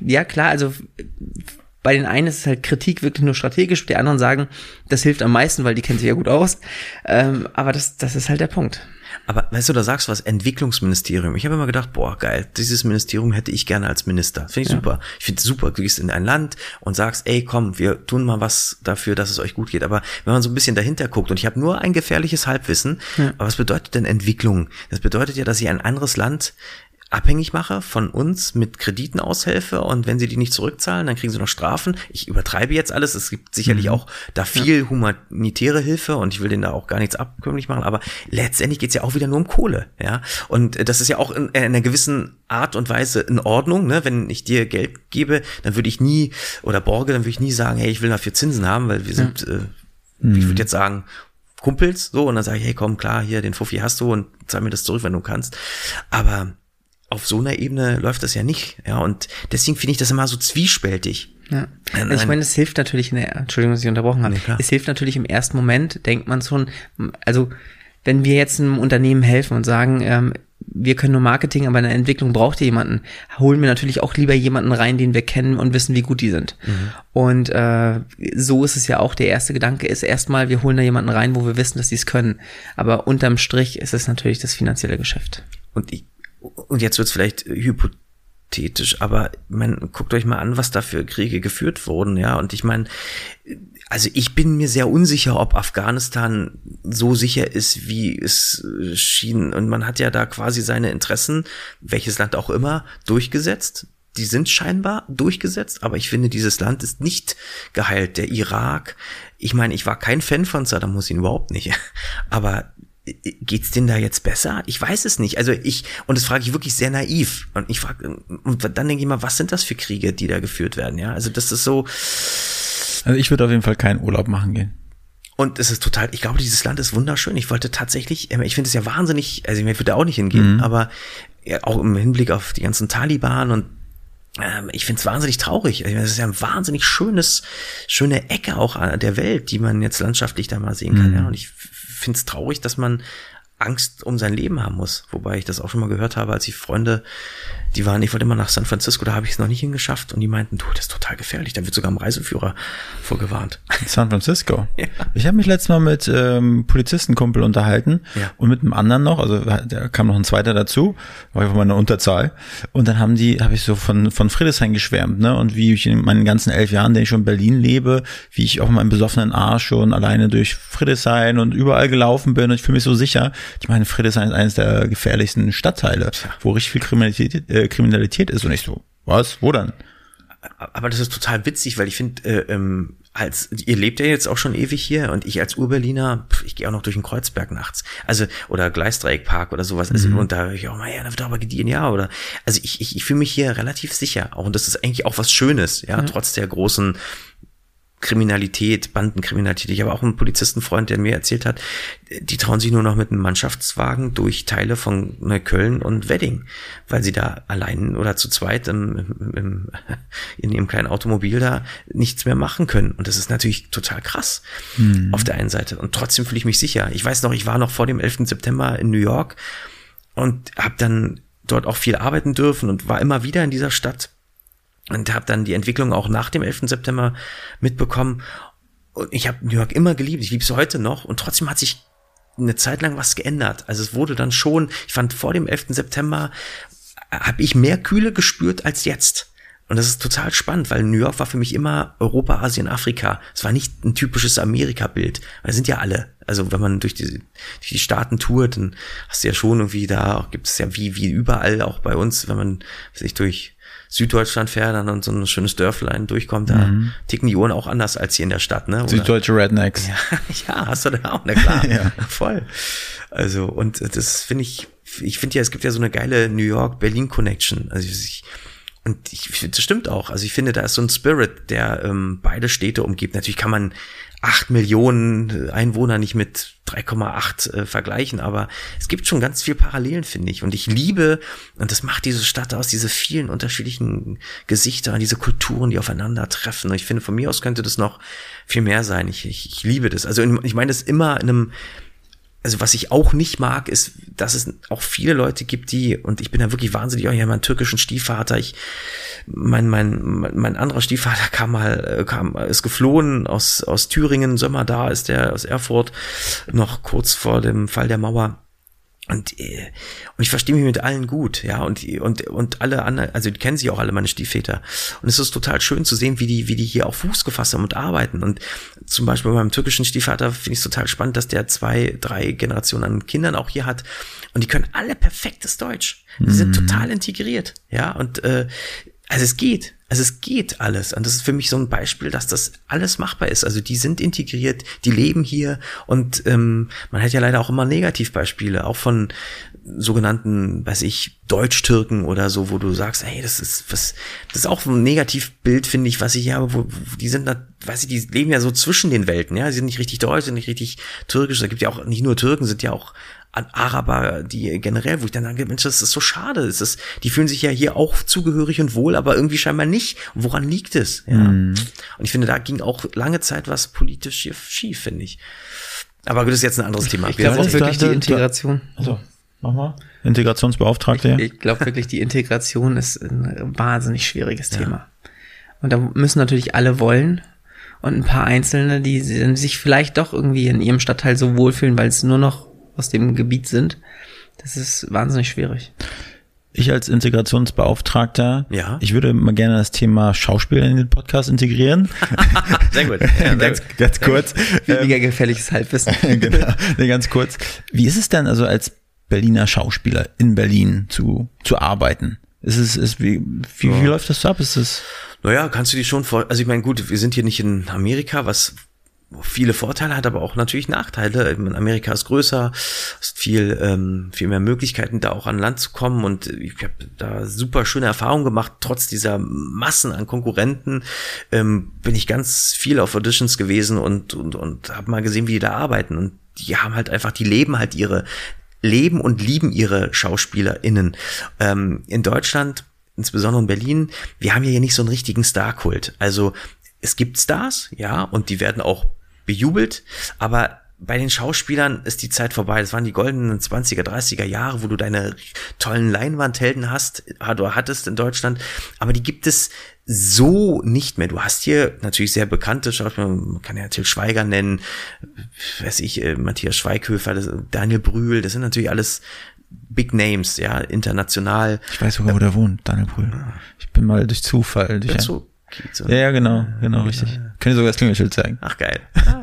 ja, klar, also bei den einen ist es halt Kritik wirklich nur strategisch, die anderen sagen, das hilft am meisten, weil die kennen sich ja gut aus. Ähm, aber das, das ist halt der Punkt. Aber weißt du, da sagst du was, Entwicklungsministerium. Ich habe immer gedacht, boah, geil, dieses Ministerium hätte ich gerne als Minister. Finde ich ja. super. Ich finde es super. Du gehst in ein Land und sagst, ey, komm, wir tun mal was dafür, dass es euch gut geht. Aber wenn man so ein bisschen dahinter guckt, und ich habe nur ein gefährliches Halbwissen, ja. aber was bedeutet denn Entwicklung? Das bedeutet ja, dass ich ein anderes Land abhängig mache von uns mit Krediten aushelfe und wenn sie die nicht zurückzahlen, dann kriegen sie noch Strafen. Ich übertreibe jetzt alles. Es gibt sicherlich mhm. auch da viel humanitäre Hilfe und ich will denen da auch gar nichts abkömmlich machen, aber letztendlich geht's ja auch wieder nur um Kohle, ja. Und das ist ja auch in, in einer gewissen Art und Weise in Ordnung, ne? Wenn ich dir Geld gebe, dann würde ich nie oder borge, dann würde ich nie sagen, hey, ich will dafür Zinsen haben, weil wir sind, ja. äh, mhm. ich würde jetzt sagen, Kumpels, so, und dann sage ich, hey, komm, klar, hier, den Fuffi hast du und zahl mir das zurück, wenn du kannst. Aber auf so einer Ebene läuft das ja nicht. Ja, und deswegen finde ich das immer so zwiespältig. Ja. Also ich meine, es hilft natürlich in der, Entschuldigung, dass ich unterbrochen habe. Nee, es hilft natürlich im ersten Moment, denkt man schon, also wenn wir jetzt einem Unternehmen helfen und sagen, ähm, wir können nur Marketing, aber in der Entwicklung braucht ihr jemanden, holen wir natürlich auch lieber jemanden rein, den wir kennen und wissen, wie gut die sind. Mhm. Und äh, so ist es ja auch, der erste Gedanke ist erstmal, wir holen da jemanden rein, wo wir wissen, dass sie es können. Aber unterm Strich ist es natürlich das finanzielle Geschäft. Und ich, und jetzt wird es vielleicht hypothetisch, aber man guckt euch mal an, was da für Kriege geführt wurden, ja. Und ich meine, also ich bin mir sehr unsicher, ob Afghanistan so sicher ist, wie es schien. Und man hat ja da quasi seine Interessen, welches Land auch immer, durchgesetzt. Die sind scheinbar durchgesetzt, aber ich finde, dieses Land ist nicht geheilt. Der Irak, ich meine, ich war kein Fan von Saddam Hussein, überhaupt nicht. Aber geht's denen da jetzt besser? Ich weiß es nicht. Also ich, und das frage ich wirklich sehr naiv. Und ich frage, und dann denke ich mal, was sind das für Kriege, die da geführt werden? Ja, also das ist so. Also ich würde auf jeden Fall keinen Urlaub machen gehen. Und es ist total, ich glaube, dieses Land ist wunderschön. Ich wollte tatsächlich, ähm, ich finde es ja wahnsinnig, also ich würde da auch nicht hingehen, mhm. aber ja, auch im Hinblick auf die ganzen Taliban und ähm, ich finde es wahnsinnig traurig. Es ist ja ein wahnsinnig schönes, schöne Ecke auch der Welt, die man jetzt landschaftlich da mal sehen kann. Mhm. Ja. Und ich finde es traurig, dass man Angst um sein Leben haben muss. Wobei ich das auch schon mal gehört habe, als ich Freunde die waren, ich wollte immer nach San Francisco, da habe ich es noch nicht hingeschafft und die meinten, du, das ist total gefährlich, da wird sogar am Reiseführer vorgewarnt. San Francisco? ja. Ich habe mich letztes Mal mit ähm, Polizistenkumpel unterhalten ja. und mit einem anderen noch, also da kam noch ein zweiter dazu, war einfach mal eine Unterzahl und dann haben die, habe ich so von, von Friedrichshain geschwärmt, ne, und wie ich in meinen ganzen elf Jahren, den ich schon in Berlin lebe, wie ich auch in meinem besoffenen Arsch schon alleine durch Friedrichshain und überall gelaufen bin und ich fühle mich so sicher. Ich meine, Friedrichshain ist eines der gefährlichsten Stadtteile, ja. wo richtig viel Kriminalität äh, Kriminalität ist. Und ich so, was? Wo dann? Aber das ist total witzig, weil ich finde, äh, ähm, als ihr lebt ja jetzt auch schon ewig hier und ich als Urberliner, pf, ich gehe auch noch durch den Kreuzberg nachts, also oder Gleisdreieckpark oder sowas, also, mhm. und da höre ich auch mal, ja, da wird aber gediehen, ja, oder also ich, ich, ich fühle mich hier relativ sicher, auch und das ist eigentlich auch was Schönes, ja, mhm. trotz der großen Kriminalität, Bandenkriminalität. Ich habe auch einen Polizistenfreund, der mir erzählt hat, die trauen sich nur noch mit einem Mannschaftswagen durch Teile von Neukölln und Wedding, weil sie da allein oder zu zweit im, im, in ihrem kleinen Automobil da nichts mehr machen können. Und das ist natürlich total krass mhm. auf der einen Seite. Und trotzdem fühle ich mich sicher. Ich weiß noch, ich war noch vor dem 11. September in New York und habe dann dort auch viel arbeiten dürfen und war immer wieder in dieser Stadt und habe dann die Entwicklung auch nach dem 11. September mitbekommen. Und ich habe New York immer geliebt, ich liebe es heute noch und trotzdem hat sich eine Zeit lang was geändert. Also es wurde dann schon, ich fand vor dem 11. September habe ich mehr Kühle gespürt als jetzt. Und das ist total spannend, weil New York war für mich immer Europa, Asien, Afrika. Es war nicht ein typisches Amerika-Bild. Wir sind ja alle. Also wenn man durch die, durch die Staaten tourt, dann hast du ja schon irgendwie da, gibt es ja wie, wie überall, auch bei uns, wenn man sich durch Süddeutschland fährt dann und so ein schönes Dörflein durchkommt, da mhm. ticken die Uhren auch anders als hier in der Stadt, ne? Oder? Süddeutsche Rednecks. Ja, ja, hast du da auch, na klar. ja. Voll. Also, und das finde ich, ich finde ja, es gibt ja so eine geile New York-Berlin-Connection. Also ich, und ich das stimmt auch. Also ich finde, da ist so ein Spirit, der ähm, beide Städte umgibt. Natürlich kann man acht Millionen Einwohner nicht mit 3,8 äh, vergleichen, aber es gibt schon ganz viel Parallelen, finde ich. Und ich liebe, und das macht diese Stadt aus, diese vielen unterschiedlichen Gesichter, diese Kulturen, die aufeinandertreffen. Und ich finde, von mir aus könnte das noch viel mehr sein. Ich, ich, ich liebe das. Also ich meine das immer in einem also was ich auch nicht mag, ist, dass es auch viele Leute gibt, die, und ich bin da wirklich wahnsinnig, auch ja, meinen türkischen Stiefvater, ich, mein, mein, mein anderer Stiefvater kam mal, äh, kam, ist geflohen aus, aus Thüringen, Sommer da ist der aus Erfurt, noch kurz vor dem Fall der Mauer. Und, äh, und ich verstehe mich mit allen gut, ja, und, und, und alle anderen, also die kennen sich auch alle meine Stiefväter. Und es ist total schön zu sehen, wie die, wie die hier auch Fuß gefasst haben und arbeiten. Und zum Beispiel bei meinem türkischen Stiefvater finde ich es total spannend, dass der zwei, drei Generationen an Kindern auch hier hat. Und die können alle perfektes Deutsch. Die sind mhm. total integriert, ja, und äh, also es geht. Also es geht alles. Und das ist für mich so ein Beispiel, dass das alles machbar ist. Also die sind integriert, die leben hier und ähm, man hat ja leider auch immer Negativbeispiele, auch von sogenannten, weiß ich, Deutsch-Türken oder so, wo du sagst, hey, das ist was, das ist auch ein Negativbild, finde ich, was ich hier habe, wo, wo die sind da, weiß ich, die leben ja so zwischen den Welten, ja, sie sind nicht richtig deutsch, sind nicht richtig türkisch, da gibt ja auch nicht nur Türken, sind ja auch Araber, die generell, wo ich dann sage, Mensch, das ist so schade. Das ist, die fühlen sich ja hier auch zugehörig und wohl, aber irgendwie scheinbar nicht. Woran liegt es? Ja. Mm. Und ich finde, da ging auch lange Zeit was politisch schief, schief finde ich. Aber das ist jetzt ein anderes Thema. Ich glaube auch wirklich die Integration. Also, mach mal. Integrationsbeauftragte. Ich, ich glaube wirklich, die Integration ist ein wahnsinnig schwieriges ja. Thema. Und da müssen natürlich alle wollen. Und ein paar Einzelne, die sich vielleicht doch irgendwie in ihrem Stadtteil so wohlfühlen, weil es nur noch aus dem Gebiet sind. Das ist wahnsinnig schwierig. Ich als Integrationsbeauftragter, ja. ich würde mal gerne das Thema Schauspiel in den Podcast integrieren. sehr gut. Ja, ganz, ganz kurz. Weniger ähm, gefährliches Halbwissen. genau. Nee, ganz kurz. Wie ist es denn also als Berliner Schauspieler in Berlin zu, zu arbeiten? Ist es, ist, wie, wie, ja. wie läuft das ab? Ist es? Naja, kannst du dir schon vor, also ich meine, gut, wir sind hier nicht in Amerika, was viele Vorteile hat, aber auch natürlich Nachteile. Amerika ist größer, hast viel, ähm, viel mehr Möglichkeiten, da auch an Land zu kommen und ich habe da super schöne Erfahrungen gemacht. Trotz dieser Massen an Konkurrenten ähm, bin ich ganz viel auf Auditions gewesen und, und, und habe mal gesehen, wie die da arbeiten und die haben halt einfach, die leben halt ihre, leben und lieben ihre SchauspielerInnen. Ähm, in Deutschland insbesondere in Berlin, wir haben ja hier nicht so einen richtigen Star-Kult. Also es gibt Stars, ja, und die werden auch bejubelt, aber bei den Schauspielern ist die Zeit vorbei. Das waren die goldenen 20er, 30er Jahre, wo du deine tollen Leinwandhelden hast, du hattest in Deutschland, aber die gibt es so nicht mehr. Du hast hier natürlich sehr bekannte Schauspieler, man kann ja Till Schweiger nennen, weiß ich, äh, Matthias Schweighöfer, Daniel Brühl, das sind natürlich alles Big Names, ja, international. Ich weiß sogar, wo der wohnt, Daniel Brühl. Ich bin mal durch Zufall. Durch Kiez, ja, ja, genau, genau, richtig. Können sogar das Klingelschild zeigen. Ach, geil.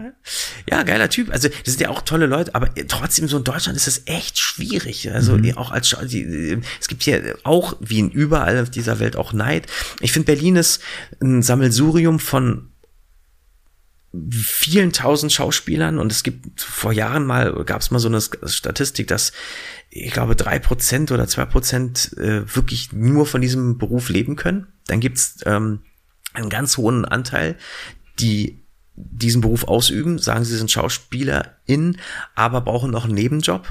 Ja, geiler Typ. Also, das sind ja auch tolle Leute, aber trotzdem so in Deutschland ist das echt schwierig. Also, mhm. auch als, es gibt hier auch, wie in überall auf dieser Welt, auch Neid. Ich finde, Berlin ist ein Sammelsurium von vielen tausend Schauspielern und es gibt vor Jahren mal, gab es mal so eine Statistik, dass ich glaube drei Prozent oder zwei Prozent äh, wirklich nur von diesem Beruf leben können. Dann gibt's ähm, einen ganz hohen Anteil, die diesen Beruf ausüben, sagen sie sind Schauspielerin, aber brauchen noch einen Nebenjob.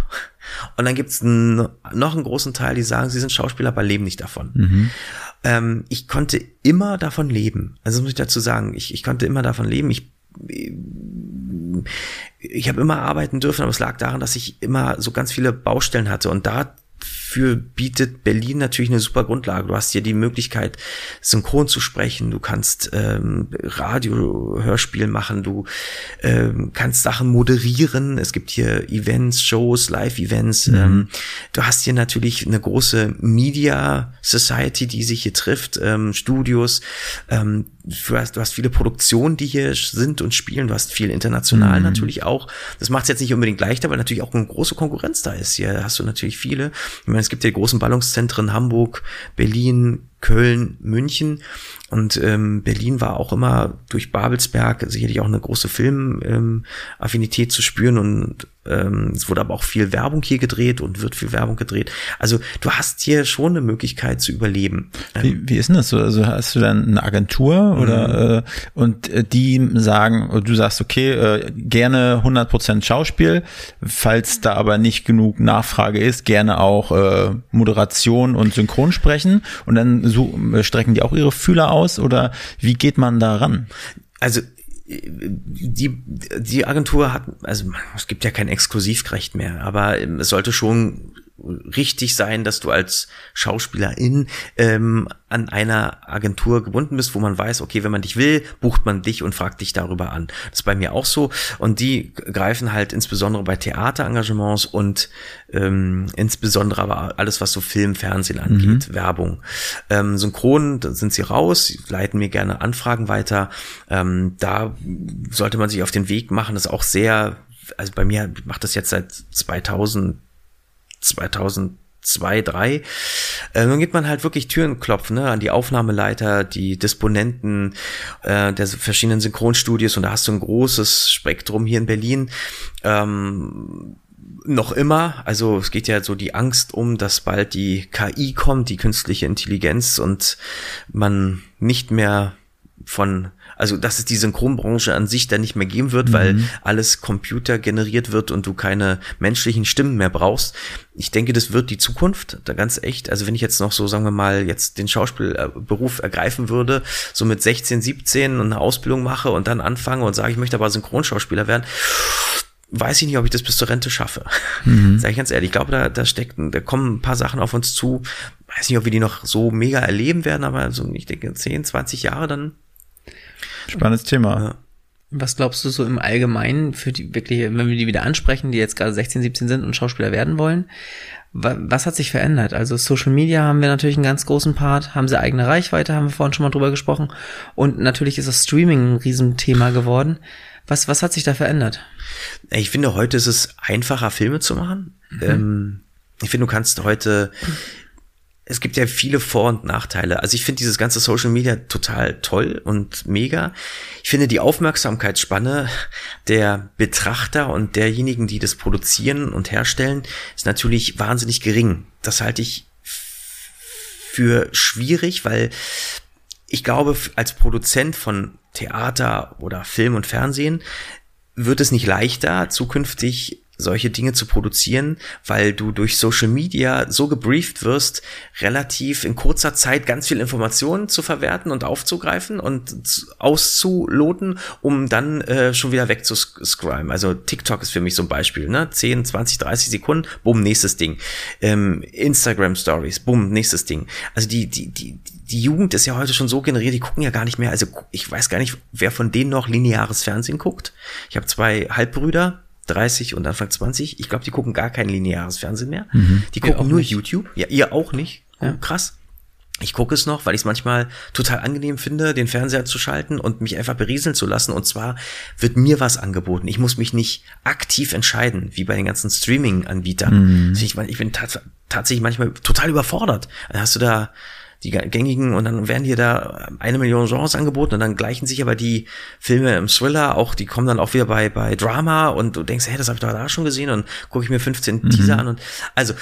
Und dann gibt's noch einen großen Teil, die sagen, sie sind Schauspieler, aber leben nicht davon. Mhm. Ähm, ich konnte immer davon leben. Also muss ich dazu sagen, ich, ich konnte immer davon leben. Ich ich habe immer arbeiten dürfen, aber es lag daran, dass ich immer so ganz viele Baustellen hatte und da dafür bietet Berlin natürlich eine super Grundlage. Du hast hier die Möglichkeit, synchron zu sprechen, du kannst ähm, Radio-Hörspiel machen, du ähm, kannst Sachen moderieren. Es gibt hier Events, Shows, Live-Events. Mhm. Ähm, du hast hier natürlich eine große Media Society, die sich hier trifft, ähm, Studios. Ähm, du hast, du hast viele Produktionen, die hier sind und spielen. Du hast viel international mhm. natürlich auch. Das macht es jetzt nicht unbedingt leichter, weil natürlich auch eine große Konkurrenz da ist. Hier hast du natürlich viele. Ich meine, es gibt ja großen Ballungszentren Hamburg, Berlin, Köln, München. Und ähm, Berlin war auch immer durch Babelsberg sicherlich auch eine große Filmaffinität ähm, zu spüren und ähm, es wurde aber auch viel Werbung hier gedreht und wird viel Werbung gedreht. Also du hast hier schon eine Möglichkeit zu überleben. Wie, wie ist denn das so? Also hast du dann eine Agentur oder mhm. äh, und äh, die sagen, du sagst, okay, äh, gerne 100% Schauspiel, falls da aber nicht genug Nachfrage ist, gerne auch äh, Moderation und Synchronsprechen und dann so, äh, strecken die auch ihre Fühler aus oder wie geht man da ran? Also die, die Agentur hat, also es gibt ja kein Exklusivrecht mehr, aber es sollte schon richtig sein, dass du als Schauspielerin ähm, an einer Agentur gebunden bist, wo man weiß, okay, wenn man dich will, bucht man dich und fragt dich darüber an. Das ist bei mir auch so. Und die greifen halt insbesondere bei Theaterengagements und ähm, insbesondere aber alles, was so Film, Fernsehen angeht, mhm. Werbung. Ähm, Synchron, da sind sie raus, leiten mir gerne Anfragen weiter. Ähm, da sollte man sich auf den Weg machen, das ist auch sehr, also bei mir macht das jetzt seit 2000, 2000 zwei. Äh, dann geht man halt wirklich Türen klopfen, ne, an die Aufnahmeleiter, die Disponenten äh, der verschiedenen Synchronstudios und da hast du ein großes Spektrum hier in Berlin. Ähm, noch immer, also es geht ja so die Angst um, dass bald die KI kommt, die künstliche Intelligenz und man nicht mehr von also dass es die Synchronbranche an sich dann nicht mehr geben wird, mhm. weil alles Computer generiert wird und du keine menschlichen Stimmen mehr brauchst. Ich denke, das wird die Zukunft, da ganz echt. Also wenn ich jetzt noch so, sagen wir mal, jetzt den Schauspielberuf ergreifen würde, so mit 16, 17 und eine Ausbildung mache und dann anfange und sage, ich möchte aber Synchronschauspieler werden, weiß ich nicht, ob ich das bis zur Rente schaffe. Mhm. Sag ich ganz ehrlich, ich glaube, da, da steckt, da kommen ein paar Sachen auf uns zu. Weiß nicht, ob wir die noch so mega erleben werden, aber so, ich denke, 10, 20 Jahre dann Spannendes Thema. Ja. Was glaubst du so im Allgemeinen für die wirklich, wenn wir die wieder ansprechen, die jetzt gerade 16, 17 sind und Schauspieler werden wollen? Was hat sich verändert? Also Social Media haben wir natürlich einen ganz großen Part, haben sie eigene Reichweite, haben wir vorhin schon mal drüber gesprochen. Und natürlich ist das Streaming ein Riesenthema geworden. Was, was hat sich da verändert? Ich finde, heute ist es einfacher, Filme zu machen. Mhm. Ähm, ich finde, du kannst heute es gibt ja viele Vor- und Nachteile. Also ich finde dieses ganze Social Media total toll und mega. Ich finde die Aufmerksamkeitsspanne der Betrachter und derjenigen, die das produzieren und herstellen, ist natürlich wahnsinnig gering. Das halte ich für schwierig, weil ich glaube, als Produzent von Theater oder Film und Fernsehen wird es nicht leichter, zukünftig solche Dinge zu produzieren, weil du durch Social Media so gebrieft wirst, relativ in kurzer Zeit ganz viel Informationen zu verwerten und aufzugreifen und auszuloten, um dann äh, schon wieder wegzuscriben. Also TikTok ist für mich so ein Beispiel, ne? 10, 20, 30 Sekunden, bumm, nächstes Ding. Ähm, Instagram Stories, bumm, nächstes Ding. Also die, die, die, die Jugend ist ja heute schon so generiert, die gucken ja gar nicht mehr, also ich weiß gar nicht, wer von denen noch lineares Fernsehen guckt. Ich habe zwei Halbbrüder, 30 und Anfang 20. Ich glaube, die gucken gar kein lineares Fernsehen mehr. Mhm. Die gucken nur nicht. YouTube. Ja, ihr auch nicht. Ja. Krass. Ich gucke es noch, weil ich es manchmal total angenehm finde, den Fernseher zu schalten und mich einfach berieseln zu lassen. Und zwar wird mir was angeboten. Ich muss mich nicht aktiv entscheiden, wie bei den ganzen Streaming-Anbietern. Mhm. Ich, ich bin tatsächlich manchmal total überfordert. Dann hast du da die gängigen und dann werden dir da eine Million Genres angeboten und dann gleichen sich aber die Filme im Thriller auch, die kommen dann auch wieder bei, bei Drama und du denkst, hey, das habe ich doch da schon gesehen und gucke ich mir 15 mhm. Teaser an und also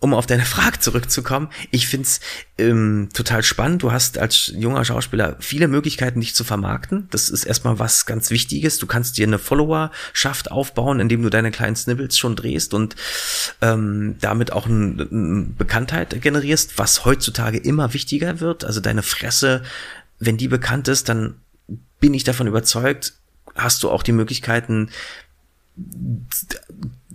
um auf deine Frage zurückzukommen, ich find's ähm, total spannend. Du hast als junger Schauspieler viele Möglichkeiten, dich zu vermarkten. Das ist erstmal was ganz Wichtiges. Du kannst dir eine Followerschaft aufbauen, indem du deine kleinen Snippets schon drehst und ähm, damit auch eine ein Bekanntheit generierst, was heutzutage immer wichtiger wird. Also deine Fresse, wenn die bekannt ist, dann bin ich davon überzeugt, hast du auch die Möglichkeiten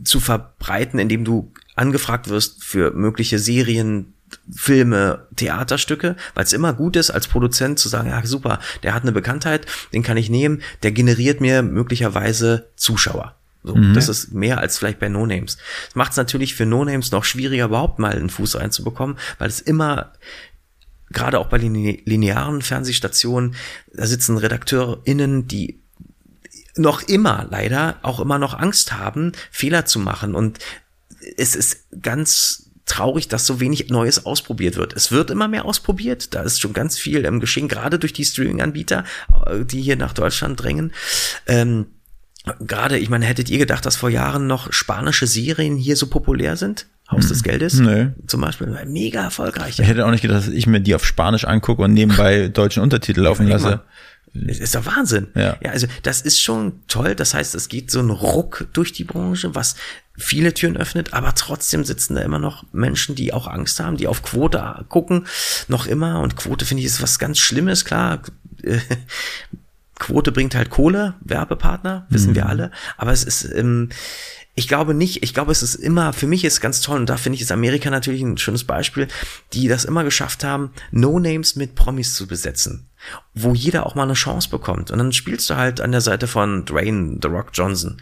zu verbreiten, indem du angefragt wirst für mögliche Serien, Filme, Theaterstücke, weil es immer gut ist, als Produzent zu sagen, ja super, der hat eine Bekanntheit, den kann ich nehmen, der generiert mir möglicherweise Zuschauer. So, mhm. Das ist mehr als vielleicht bei No-Names. Das macht es natürlich für No-Names noch schwieriger, überhaupt mal einen Fuß reinzubekommen, weil es immer gerade auch bei linearen Fernsehstationen, da sitzen RedakteurInnen, die noch immer leider auch immer noch Angst haben, Fehler zu machen. Und es ist ganz traurig, dass so wenig Neues ausprobiert wird. Es wird immer mehr ausprobiert. Da ist schon ganz viel im Geschehen, gerade durch die Streaming-Anbieter, äh, die hier nach Deutschland drängen. Ähm, gerade, ich meine, hättet ihr gedacht, dass vor Jahren noch spanische Serien hier so populär sind? Haus des hm. Geldes? Nee. Zum Beispiel. Mega erfolgreich. Ich hätte auch nicht gedacht, dass ich mir die auf Spanisch angucke und nebenbei deutschen Untertitel laufen lasse. Das ist doch Wahnsinn. Ja. ja, also das ist schon toll. Das heißt, es geht so ein Ruck durch die Branche, was viele Türen öffnet, aber trotzdem sitzen da immer noch Menschen, die auch Angst haben, die auf Quote gucken, noch immer. Und Quote finde ich ist was ganz Schlimmes, klar. Quote bringt halt Kohle, Werbepartner, wissen mhm. wir alle. Aber es ist, ähm, Ich glaube nicht. Ich glaube, es ist immer, für mich ist ganz toll, und da finde ich, ist Amerika natürlich ein schönes Beispiel, die das immer geschafft haben, No-Names mit Promis zu besetzen. Wo jeder auch mal eine Chance bekommt. Und dann spielst du halt an der Seite von Dwayne The Rock Johnson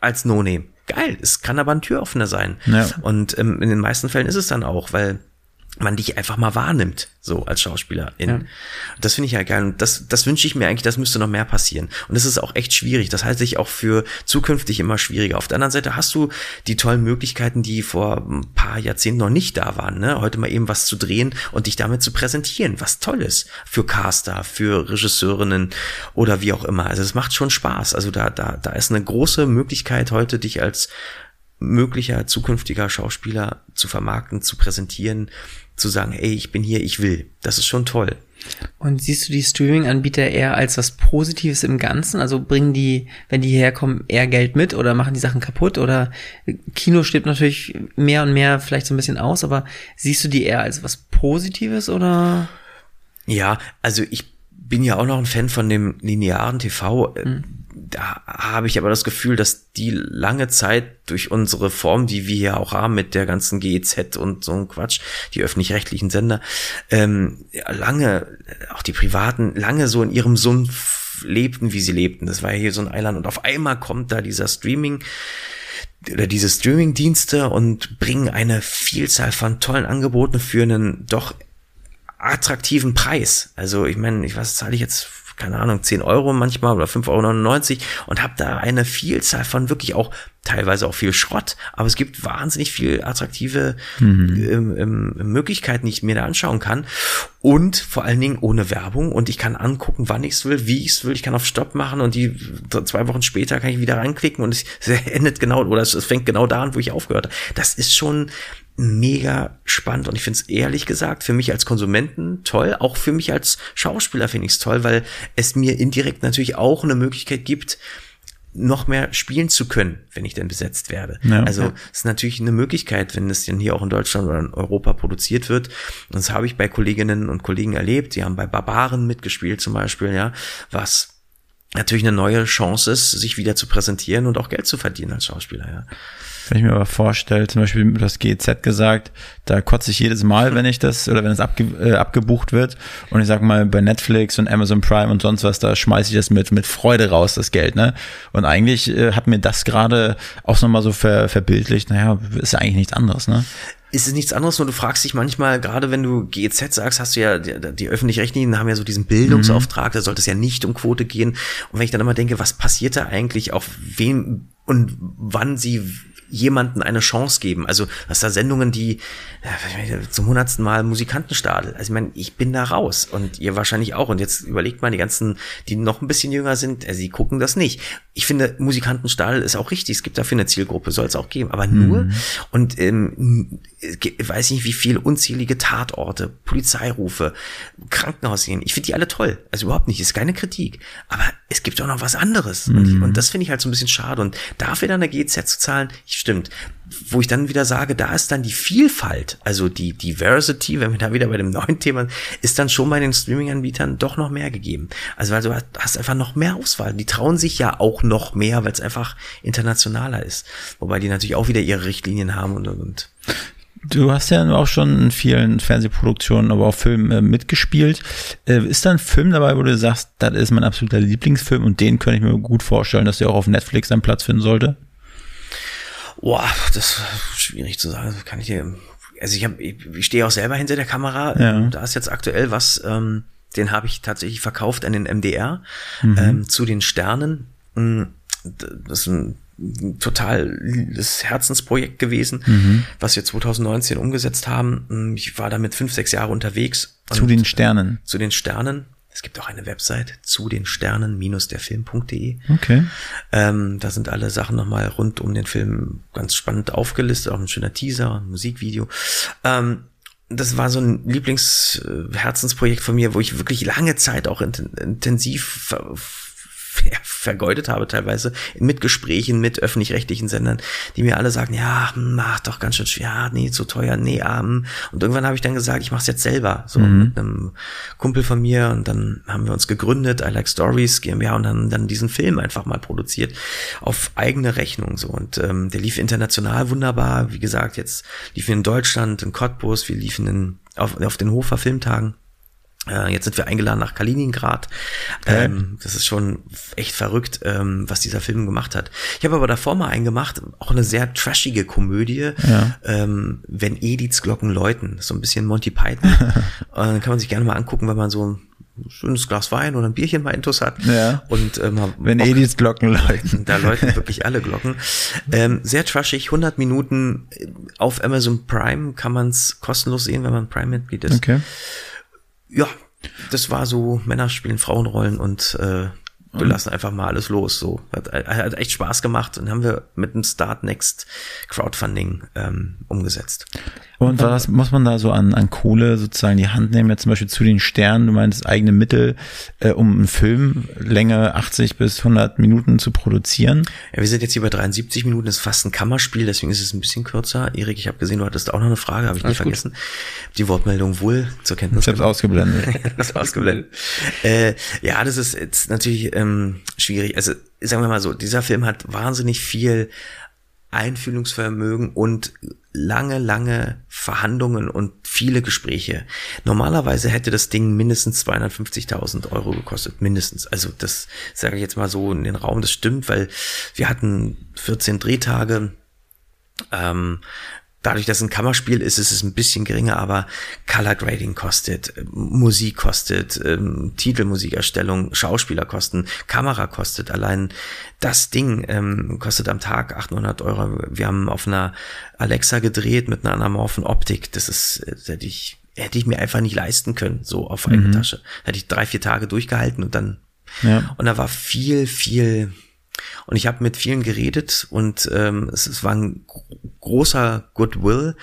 als No-Name. Geil, es kann aber ein Türöffner sein. Ja. Und ähm, in den meisten Fällen ist es dann auch, weil man dich einfach mal wahrnimmt, so als Schauspielerin. Ja. Das finde ich ja geil. Und das, das wünsche ich mir eigentlich, das müsste noch mehr passieren. Und das ist auch echt schwierig. Das halte ich auch für zukünftig immer schwieriger. Auf der anderen Seite hast du die tollen Möglichkeiten, die vor ein paar Jahrzehnten noch nicht da waren. Ne? Heute mal eben was zu drehen und dich damit zu präsentieren. Was Tolles für Caster, für Regisseurinnen oder wie auch immer. Also es macht schon Spaß. Also da, da, da ist eine große Möglichkeit heute, dich als möglicher zukünftiger Schauspieler zu vermarkten, zu präsentieren zu sagen, ey, ich bin hier, ich will. Das ist schon toll. Und siehst du die Streaming-Anbieter eher als was Positives im Ganzen? Also bringen die, wenn die herkommen, eher Geld mit oder machen die Sachen kaputt? Oder Kino stirbt natürlich mehr und mehr vielleicht so ein bisschen aus, aber siehst du die eher als was Positives oder? Ja, also ich bin ja auch noch ein Fan von dem linearen TV. Hm da habe ich aber das Gefühl, dass die lange Zeit durch unsere Form, die wir hier auch haben mit der ganzen GEZ und so ein Quatsch, die öffentlich-rechtlichen Sender, ähm, lange, auch die privaten, lange so in ihrem Sumpf lebten, wie sie lebten. Das war ja hier so ein Eiland und auf einmal kommt da dieser Streaming oder diese Streaming-Dienste und bringen eine Vielzahl von tollen Angeboten für einen doch attraktiven Preis. Also ich meine, ich was zahle ich jetzt keine Ahnung, 10 Euro manchmal oder 5,99 Euro und habe da eine Vielzahl von wirklich auch teilweise auch viel Schrott, aber es gibt wahnsinnig viel attraktive mhm. ähm, ähm, Möglichkeiten, die ich mir da anschauen kann und vor allen Dingen ohne Werbung und ich kann angucken, wann ich es will, wie ich es will, ich kann auf Stopp machen und die zwei Wochen später kann ich wieder reinklicken und es, endet genau oder es, fängt genau da an, wo ich aufgehört habe. Das ist schon mega spannend und ich finde es ehrlich gesagt für mich als Konsumenten toll, auch für mich als Schauspieler finde ich es toll, weil es mir indirekt natürlich auch eine Möglichkeit gibt, noch mehr spielen zu können, wenn ich denn besetzt werde. Ja, also es ja. ist natürlich eine Möglichkeit, wenn es denn hier auch in Deutschland oder in Europa produziert wird. Und das habe ich bei Kolleginnen und Kollegen erlebt. Die haben bei Barbaren mitgespielt zum Beispiel, ja, was natürlich eine neue Chance ist, sich wieder zu präsentieren und auch Geld zu verdienen als Schauspieler, ja. Wenn ich mir aber vorstelle, zum Beispiel das GZ gesagt, da kotze ich jedes Mal, wenn ich das oder wenn es abge, äh, abgebucht wird. Und ich sag mal, bei Netflix und Amazon Prime und sonst was, da schmeiße ich das mit, mit Freude raus, das Geld, ne? Und eigentlich äh, hat mir das gerade auch nochmal so ver, verbildlicht, naja, ist ja eigentlich nichts anderes, ne? ist es nichts anderes, nur du fragst dich manchmal, gerade wenn du GEZ sagst, hast du ja, die, die öffentlich-rechtlichen haben ja so diesen Bildungsauftrag, da sollte es ja nicht um Quote gehen. Und wenn ich dann immer denke, was passiert da eigentlich, auf wen und wann sie jemanden eine Chance geben. Also, was da Sendungen, die zum hundertsten Mal Musikantenstadel. Also, ich meine, ich bin da raus und ihr wahrscheinlich auch. Und jetzt überlegt mal, die ganzen, die noch ein bisschen jünger sind, also, sie gucken das nicht. Ich finde, Musikantenstadel ist auch richtig. Es gibt dafür eine Zielgruppe, soll es auch geben. Aber nur, mhm. und ähm, ich weiß nicht, wie viele unzählige Tatorte, Polizeirufe, Krankenhausgehen. Ich finde die alle toll. Also überhaupt nicht, ist keine Kritik. Aber es gibt auch noch was anderes. Mhm. Und, und, das finde ich halt so ein bisschen schade. Und dafür dann eine GZ zu zahlen, stimmt. Wo ich dann wieder sage, da ist dann die Vielfalt, also die Diversity, wenn wir da wieder bei dem neuen Thema, ist dann schon bei den Streaming-Anbietern doch noch mehr gegeben. Also weil du hast einfach noch mehr Auswahl. Die trauen sich ja auch noch mehr, weil es einfach internationaler ist. Wobei die natürlich auch wieder ihre Richtlinien haben und, und, und. Du hast ja auch schon in vielen Fernsehproduktionen, aber auch Filmen äh, mitgespielt. Äh, ist da ein Film dabei, wo du sagst, das ist mein absoluter Lieblingsfilm und den könnte ich mir gut vorstellen, dass der auch auf Netflix einen Platz finden sollte? Boah, das ist schwierig zu sagen. Das kann ich hier. Also ich, hab, ich, ich stehe auch selber hinter der Kamera. Ja. Da ist jetzt aktuell was, ähm, den habe ich tatsächlich verkauft an den MDR mhm. ähm, zu den Sternen. Hm, das ist ein total das Herzensprojekt gewesen, mhm. was wir 2019 umgesetzt haben. Ich war damit fünf, sechs Jahre unterwegs. Zu den Sternen. Zu den Sternen. Es gibt auch eine Website zu den Sternen minus der Film.de. Okay. Ähm, da sind alle Sachen nochmal rund um den Film ganz spannend aufgelistet, auch ein schöner Teaser, ein Musikvideo. Ähm, das war so ein Lieblingsherzensprojekt von mir, wo ich wirklich lange Zeit auch intensiv vergeudet habe teilweise mit Gesprächen mit öffentlich-rechtlichen Sendern, die mir alle sagen, ja, mach doch ganz schön schwer, nee, zu teuer, nee, arm. Und irgendwann habe ich dann gesagt, ich mache es jetzt selber, so mhm. mit einem Kumpel von mir und dann haben wir uns gegründet, I Like Stories GmbH und dann, dann diesen Film einfach mal produziert auf eigene Rechnung so und ähm, der lief international wunderbar, wie gesagt, jetzt liefen in Deutschland, in Cottbus, wir liefen in, auf, auf den Hofer Filmtagen Jetzt sind wir eingeladen nach Kaliningrad. Ähm, das ist schon echt verrückt, ähm, was dieser Film gemacht hat. Ich habe aber davor mal einen gemacht, auch eine sehr trashige Komödie, ja. ähm, wenn Ediths Glocken läuten. So ein bisschen Monty Python. äh, kann man sich gerne mal angucken, wenn man so ein schönes Glas Wein oder ein Bierchen mal intus hat. Ja. Und ähm, wenn Ediths Glocken läuten. Da läuten wirklich alle Glocken. Ähm, sehr trashig, 100 Minuten auf Amazon Prime kann man es kostenlos sehen, wenn man Prime-Mitglied ist. Okay ja, das war so, Männer spielen Frauenrollen und äh, wir lassen einfach mal alles los. So hat, hat echt Spaß gemacht und haben wir mit dem Start Next Crowdfunding ähm, umgesetzt. Und was muss man da so an, an Kohle sozusagen die Hand nehmen? Jetzt zum Beispiel zu den Sternen, du meinst eigene Mittel, äh, um einen Film Länge 80 bis 100 Minuten zu produzieren? Ja, wir sind jetzt hier bei 73 Minuten, das ist fast ein Kammerspiel, deswegen ist es ein bisschen kürzer. Erik, ich habe gesehen, du hattest auch noch eine Frage, habe ich nicht vergessen. Gut. Die Wortmeldung wohl zur Kenntnis. Ich habe es ausgeblendet. das ausgeblendet. äh, ja, das ist jetzt natürlich ähm, schwierig. Also sagen wir mal so, dieser Film hat wahnsinnig viel Einfühlungsvermögen und lange, lange Verhandlungen und viele Gespräche. Normalerweise hätte das Ding mindestens 250.000 Euro gekostet, mindestens. Also das sage ich jetzt mal so in den Raum, das stimmt, weil wir hatten 14 Drehtage. Ähm, Dadurch, dass es ein Kammerspiel ist, ist es ein bisschen geringer, aber Color Grading kostet, Musik kostet, ähm, Titelmusikerstellung, Schauspieler kosten, Kamera kostet. Allein das Ding ähm, kostet am Tag 800 Euro. Wir haben auf einer Alexa gedreht mit einer anamorphen Optik. Das ist, das hätte ich, hätte ich mir einfach nicht leisten können, so auf eigene mhm. Tasche. Hätte ich drei, vier Tage durchgehalten und dann, ja. und da war viel, viel, und ich habe mit vielen geredet und ähm, es, es war ein großer Goodwill,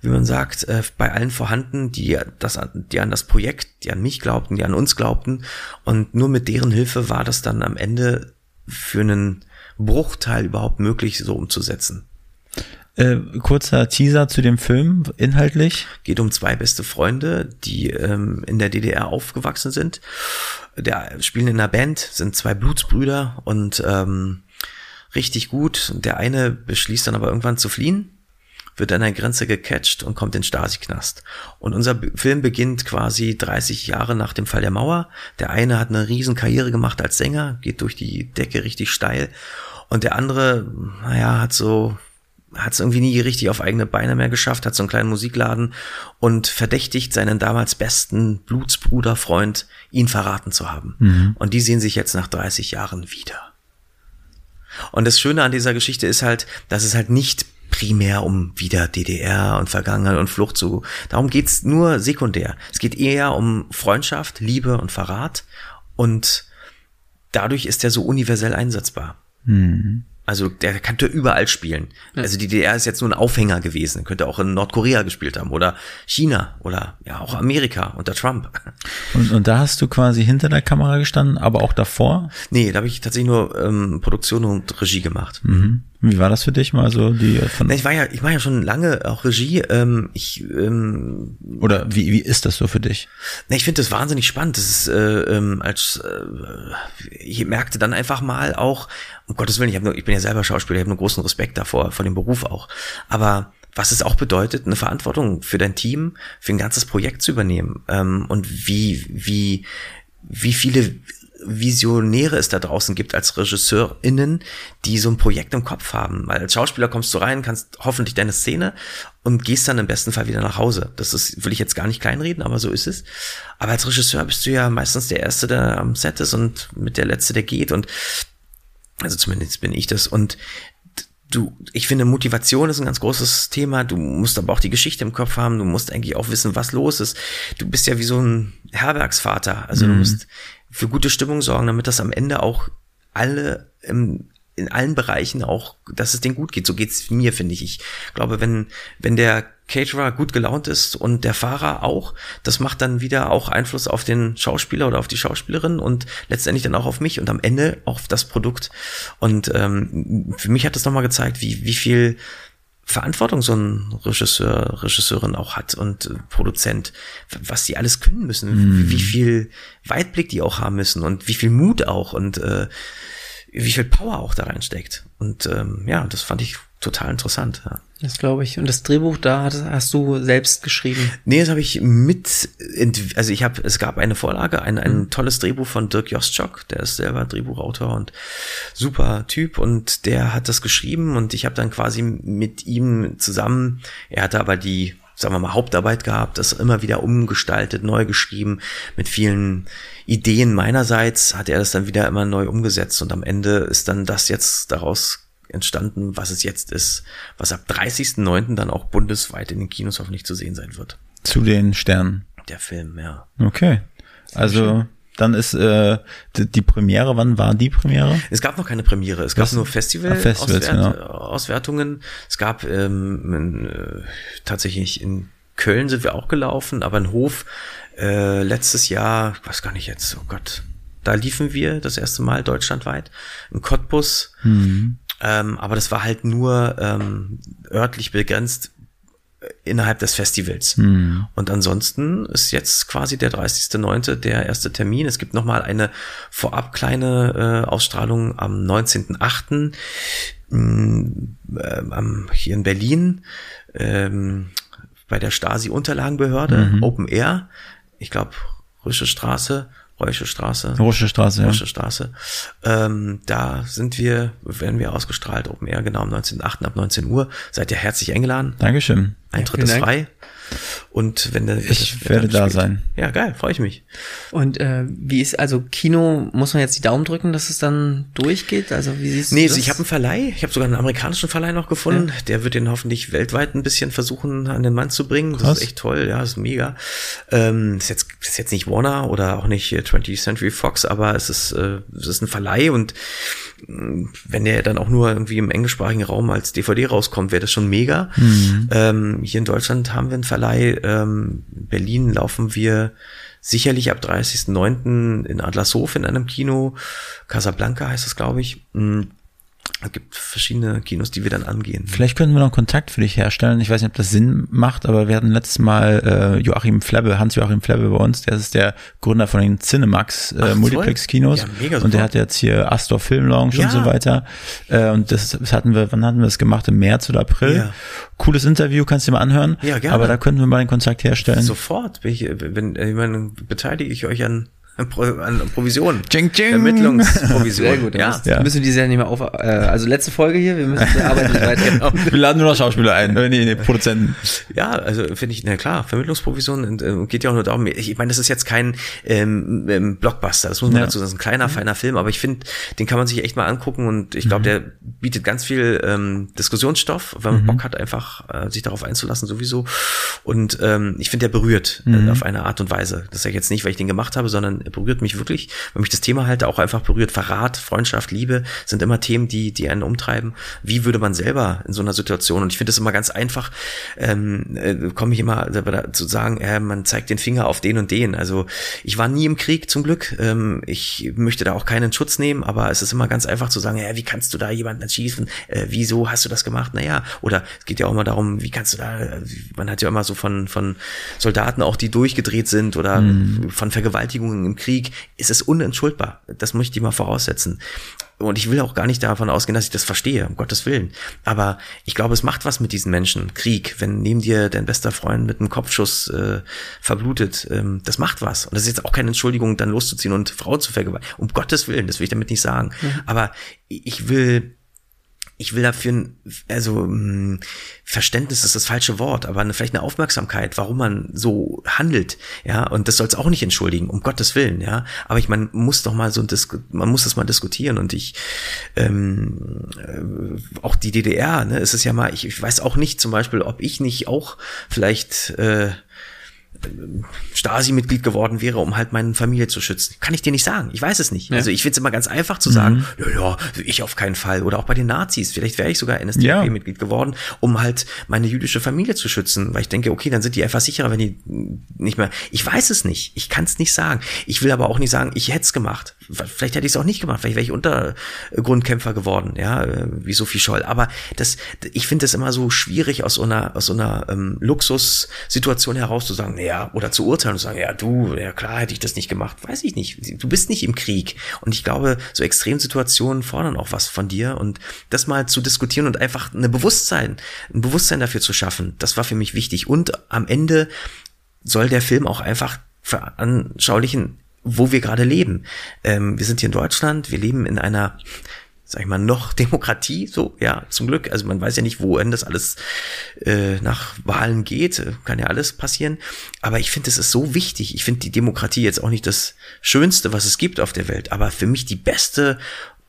wie man sagt, äh, bei allen vorhanden, die, das, die an das Projekt, die an mich glaubten, die an uns glaubten. Und nur mit deren Hilfe war das dann am Ende für einen Bruchteil überhaupt möglich, so umzusetzen. Äh, kurzer Teaser zu dem Film, inhaltlich. Geht um zwei beste Freunde, die ähm, in der DDR aufgewachsen sind. Der spielen in einer Band, sind zwei Blutsbrüder und ähm, richtig gut. Der eine beschließt dann aber irgendwann zu fliehen, wird an der Grenze gecatcht und kommt in Stasi-Knast. Und unser Film beginnt quasi 30 Jahre nach dem Fall der Mauer. Der eine hat eine riesen Karriere gemacht als Sänger, geht durch die Decke richtig steil. Und der andere, naja, hat so hat es irgendwie nie richtig auf eigene Beine mehr geschafft, hat so einen kleinen Musikladen und verdächtigt seinen damals besten Blutsbruderfreund, ihn verraten zu haben. Mhm. Und die sehen sich jetzt nach 30 Jahren wieder. Und das Schöne an dieser Geschichte ist halt, dass es halt nicht primär um wieder DDR und Vergangenheit und Flucht zu. Darum geht's nur sekundär. Es geht eher um Freundschaft, Liebe und Verrat. Und dadurch ist er so universell einsetzbar. Mhm. Also der könnte überall spielen. Ja. Also die DDR ist jetzt nur ein Aufhänger gewesen. Könnte auch in Nordkorea gespielt haben oder China oder ja auch Amerika unter Trump. Und, und da hast du quasi hinter der Kamera gestanden, aber auch davor? Nee, da habe ich tatsächlich nur ähm, Produktion und Regie gemacht. Mhm. Wie war das für dich mal so die von nee, ich war ja ich war ja schon lange auch Regie ähm, ich ähm, oder wie wie ist das so für dich? Nee, ich finde das wahnsinnig spannend. Das ist äh, ähm, als äh, ich merkte dann einfach mal auch um Gottes Willen ich habe nur ich bin ja selber Schauspieler ich habe nur großen Respekt davor vor dem Beruf auch. Aber was es auch bedeutet, eine Verantwortung für dein Team, für ein ganzes Projekt zu übernehmen ähm, und wie, wie, wie viele Visionäre es da draußen gibt als RegisseurInnen, die so ein Projekt im Kopf haben. Weil als Schauspieler kommst du rein, kannst hoffentlich deine Szene und gehst dann im besten Fall wieder nach Hause. Das ist, will ich jetzt gar nicht kleinreden, aber so ist es. Aber als Regisseur bist du ja meistens der Erste, der am Set ist und mit der Letzte, der geht und also zumindest bin ich das und du, ich finde, Motivation ist ein ganz großes Thema. Du musst aber auch die Geschichte im Kopf haben. Du musst eigentlich auch wissen, was los ist. Du bist ja wie so ein Herbergsvater. Also mhm. du musst für gute Stimmung sorgen, damit das am Ende auch alle im, in allen Bereichen auch, dass es denen gut geht. So geht's mir, finde ich. Ich glaube, wenn, wenn der Caterer gut gelaunt ist und der Fahrer auch. Das macht dann wieder auch Einfluss auf den Schauspieler oder auf die Schauspielerin und letztendlich dann auch auf mich und am Ende auf das Produkt. Und ähm, für mich hat das nochmal gezeigt, wie, wie viel Verantwortung so ein Regisseur, Regisseurin auch hat und äh, Produzent, was die alles können müssen, Mhm. wie viel Weitblick die auch haben müssen und wie viel Mut auch und äh, wie viel Power auch da reinsteckt. Und ähm, ja, das fand ich total interessant. Ja. Das glaube ich. Und das Drehbuch da hast, hast du selbst geschrieben. Nee, das habe ich mit, also ich habe, es gab eine Vorlage, ein, ein Mhm. tolles Drehbuch von Dirk Jostschok, der ist selber Drehbuchautor und super Typ und der hat das geschrieben und ich habe dann quasi mit ihm zusammen, er hatte aber die, sagen wir mal, Hauptarbeit gehabt, das immer wieder umgestaltet, neu geschrieben, mit vielen Ideen meinerseits hat er das dann wieder immer neu umgesetzt und am Ende ist dann das jetzt daraus entstanden, was es jetzt ist, was ab 30.09. dann auch bundesweit in den Kinos hoffentlich zu sehen sein wird. Zu den Sternen. Der Film, ja. Okay. Also dann ist äh, die, die Premiere, wann war die Premiere? Es gab noch keine Premiere, es gab Was? nur Ah, Festival Festivals, Auswert genau. Auswertungen. Es gab ähm, in, äh, tatsächlich in Köln sind wir auch gelaufen, aber in Hof äh, letztes Jahr, ich weiß gar nicht jetzt, oh Gott, da liefen wir das erste Mal deutschlandweit in Cottbus. Mhm. Ähm, aber das war halt nur ähm, örtlich begrenzt äh, innerhalb des Festivals. Mhm. Und ansonsten ist jetzt quasi der 30.09. der erste Termin. Es gibt nochmal eine vorab kleine äh, Ausstrahlung am 19.08. mh, ähm, hier in Berlin ähm, bei der Stasi-Unterlagenbehörde, Open Air. Ich glaube, Rösche Straße, Räusche Straße. Rosche Straße, ja. Rösche Straße. Ähm, da sind wir, werden wir ausgestrahlt, Open Air, genau am 19.08. ab 19 Uhr. Seid ihr herzlich eingeladen. Dankeschön. Eintritt vielen ist Dank. Und wenn der, Ich wenn der werde da spielt. sein. Ja, geil, freue ich mich. Und äh, wie ist, also Kino, muss man jetzt die Daumen drücken, dass es dann durchgeht? Also wie siehst Nee, du das? ich habe einen Verleih. Ich habe sogar einen amerikanischen Verleih noch gefunden. Der wird den hoffentlich weltweit ein bisschen versuchen, an den Mann zu bringen. Das Krass. ist echt toll. Ja, das ist mega. Ähm, ist jetzt ist jetzt nicht Warner oder auch nicht äh, 20th Century Fox, aber es ist äh, es ist ein Verleih und mh, wenn der dann auch nur irgendwie im englischsprachigen Raum als DVD rauskommt, wäre das schon mega. Ähm, hier in Deutschland haben wir einen Verleih. Ähm, in Berlin laufen wir sicherlich ab 30.09. in Adlershof in einem Kino. Casablanca heißt es, glaube ich. Mm, Es gibt verschiedene Kinos, die wir dann angehen. Vielleicht könnten wir noch Kontakt für dich herstellen. Ich weiß nicht, ob das Sinn macht, aber wir hatten letztes Mal äh, Joachim Flebbe, Hans-Joachim Flebbe bei uns. Der ist der Gründer von den Cinemax äh. Multiplex-Kinos. Ja, mega und der hat jetzt hier Astor Film Lounge Ja. und so weiter. Äh, und das, das hatten wir, wann hatten wir das gemacht? Im März oder April? Ja. Cooles Interview, kannst du dir mal anhören. Ja, gerne. Aber da könnten wir mal den Kontakt herstellen. Sofort bin ich, wenn, ich meine, beteilige ich euch an, an, Pro, an Provisionen. Ching, ching. Ermittlungsprovision. Sehr gut, ja. ja. Ja. müssen wir die Serie nicht mehr auf, äh, also letzte Folge hier, wir müssen, wir arbeiten nicht weiter. Genau. Wir laden nur noch Schauspieler ein. Äh, Nee, nee, Produzenten. Ja, also finde ich, na klar, Vermittlungsprovision und, äh, geht ja auch nur darum, ich, meine, das ist jetzt kein ähm, ähm, Blockbuster, das muss man Ja. dazu sagen, das ist ein kleiner, feiner Film, aber ich finde, den kann man sich echt mal angucken und ich glaube, der bietet ganz viel ähm, Diskussionsstoff, wenn man Bock hat, einfach äh, sich darauf einzulassen sowieso und ähm, ich finde, der berührt äh, auf eine Art und Weise. Das sage ich jetzt nicht, weil ich den gemacht habe, sondern er berührt mich wirklich, weil mich das Thema halt auch einfach berührt. Verrat, Freundschaft, Liebe sind immer Themen, die, die einen umtreiben. Wie würde man selber in so einer Situation, und ich finde es immer ganz einfach, ähm, äh, komme ich immer zu sagen, äh, man zeigt den Finger auf den und den. Also ich war nie im Krieg zum Glück. Ähm, ich möchte da auch keinen Schutz nehmen, aber es ist immer ganz einfach zu sagen, ja, wie kannst du da jemanden erschießen? Äh, wieso hast du das gemacht? Naja, oder es geht ja auch immer darum, wie kannst du da, äh, man hat ja immer so von, von Soldaten auch, die durchgedreht sind oder von Vergewaltigungen im Krieg, ist es unentschuldbar. Das möchte ich mal voraussetzen. Und ich will auch gar nicht davon ausgehen, dass ich das verstehe, um Gottes Willen. Aber ich glaube, es macht was mit diesen Menschen. Krieg, wenn neben dir dein bester Freund mit einem Kopfschuss äh, verblutet, ähm, das macht was. Und das ist jetzt auch keine Entschuldigung, dann loszuziehen und Frau zu vergewaltigen. Um Gottes Willen, das will ich damit nicht sagen. Aber ich will ich will dafür, ein- also mh, Verständnis ist das falsche Wort, aber eine, vielleicht eine Aufmerksamkeit, warum man so handelt, ja, und das soll es auch nicht entschuldigen, um Gottes Willen, ja, aber ich man muss doch mal so, man muss das mal diskutieren und ich, ähm, äh, auch die DDR, ne, es ist ja mal, ich, ich weiß auch nicht zum Beispiel, ob ich nicht auch vielleicht, äh, Stasi-Mitglied geworden wäre, um halt meine Familie zu schützen. Kann ich dir nicht sagen. Ich weiß es nicht. Ja. Also ich finde es immer ganz einfach zu sagen, mhm. ja, ja, ich auf keinen Fall. Oder auch bei den Nazis. Vielleicht wäre ich sogar NSDAP-Mitglied ja. geworden, um halt meine jüdische Familie zu schützen. Weil ich denke, okay, dann sind die einfach sicherer, wenn die nicht mehr. Ich weiß es nicht. Ich kann es nicht sagen. Ich will aber auch nicht sagen, ich hätte es gemacht. Vielleicht hätte ich es auch nicht gemacht. Vielleicht wäre ich Untergrundkämpfer geworden, ja, wie Sophie Scholl. Aber das, ich finde es immer so schwierig aus so einer, aus so einer ähm, Luxussituation heraus zu sagen, ja, oder zu urteilen und sagen, ja, du, ja klar hätte ich das nicht gemacht. Weiß ich nicht. Du bist nicht im Krieg. Und ich glaube, so Extremsituationen fordern auch was von dir. Und das mal zu diskutieren und einfach eine Bewusstsein, ein Bewusstsein dafür zu schaffen, das war für mich wichtig. Und am Ende soll der Film auch einfach veranschaulichen, wo wir gerade leben. Ähm, wir sind hier in Deutschland, wir leben in einer sag ich mal, noch Demokratie, so, ja, zum Glück. Also man weiß ja nicht, wohin das alles äh, nach Wahlen geht, kann ja alles passieren. Aber ich finde, es ist so wichtig. Ich finde die Demokratie jetzt auch nicht das Schönste, was es gibt auf der Welt, aber für mich die beste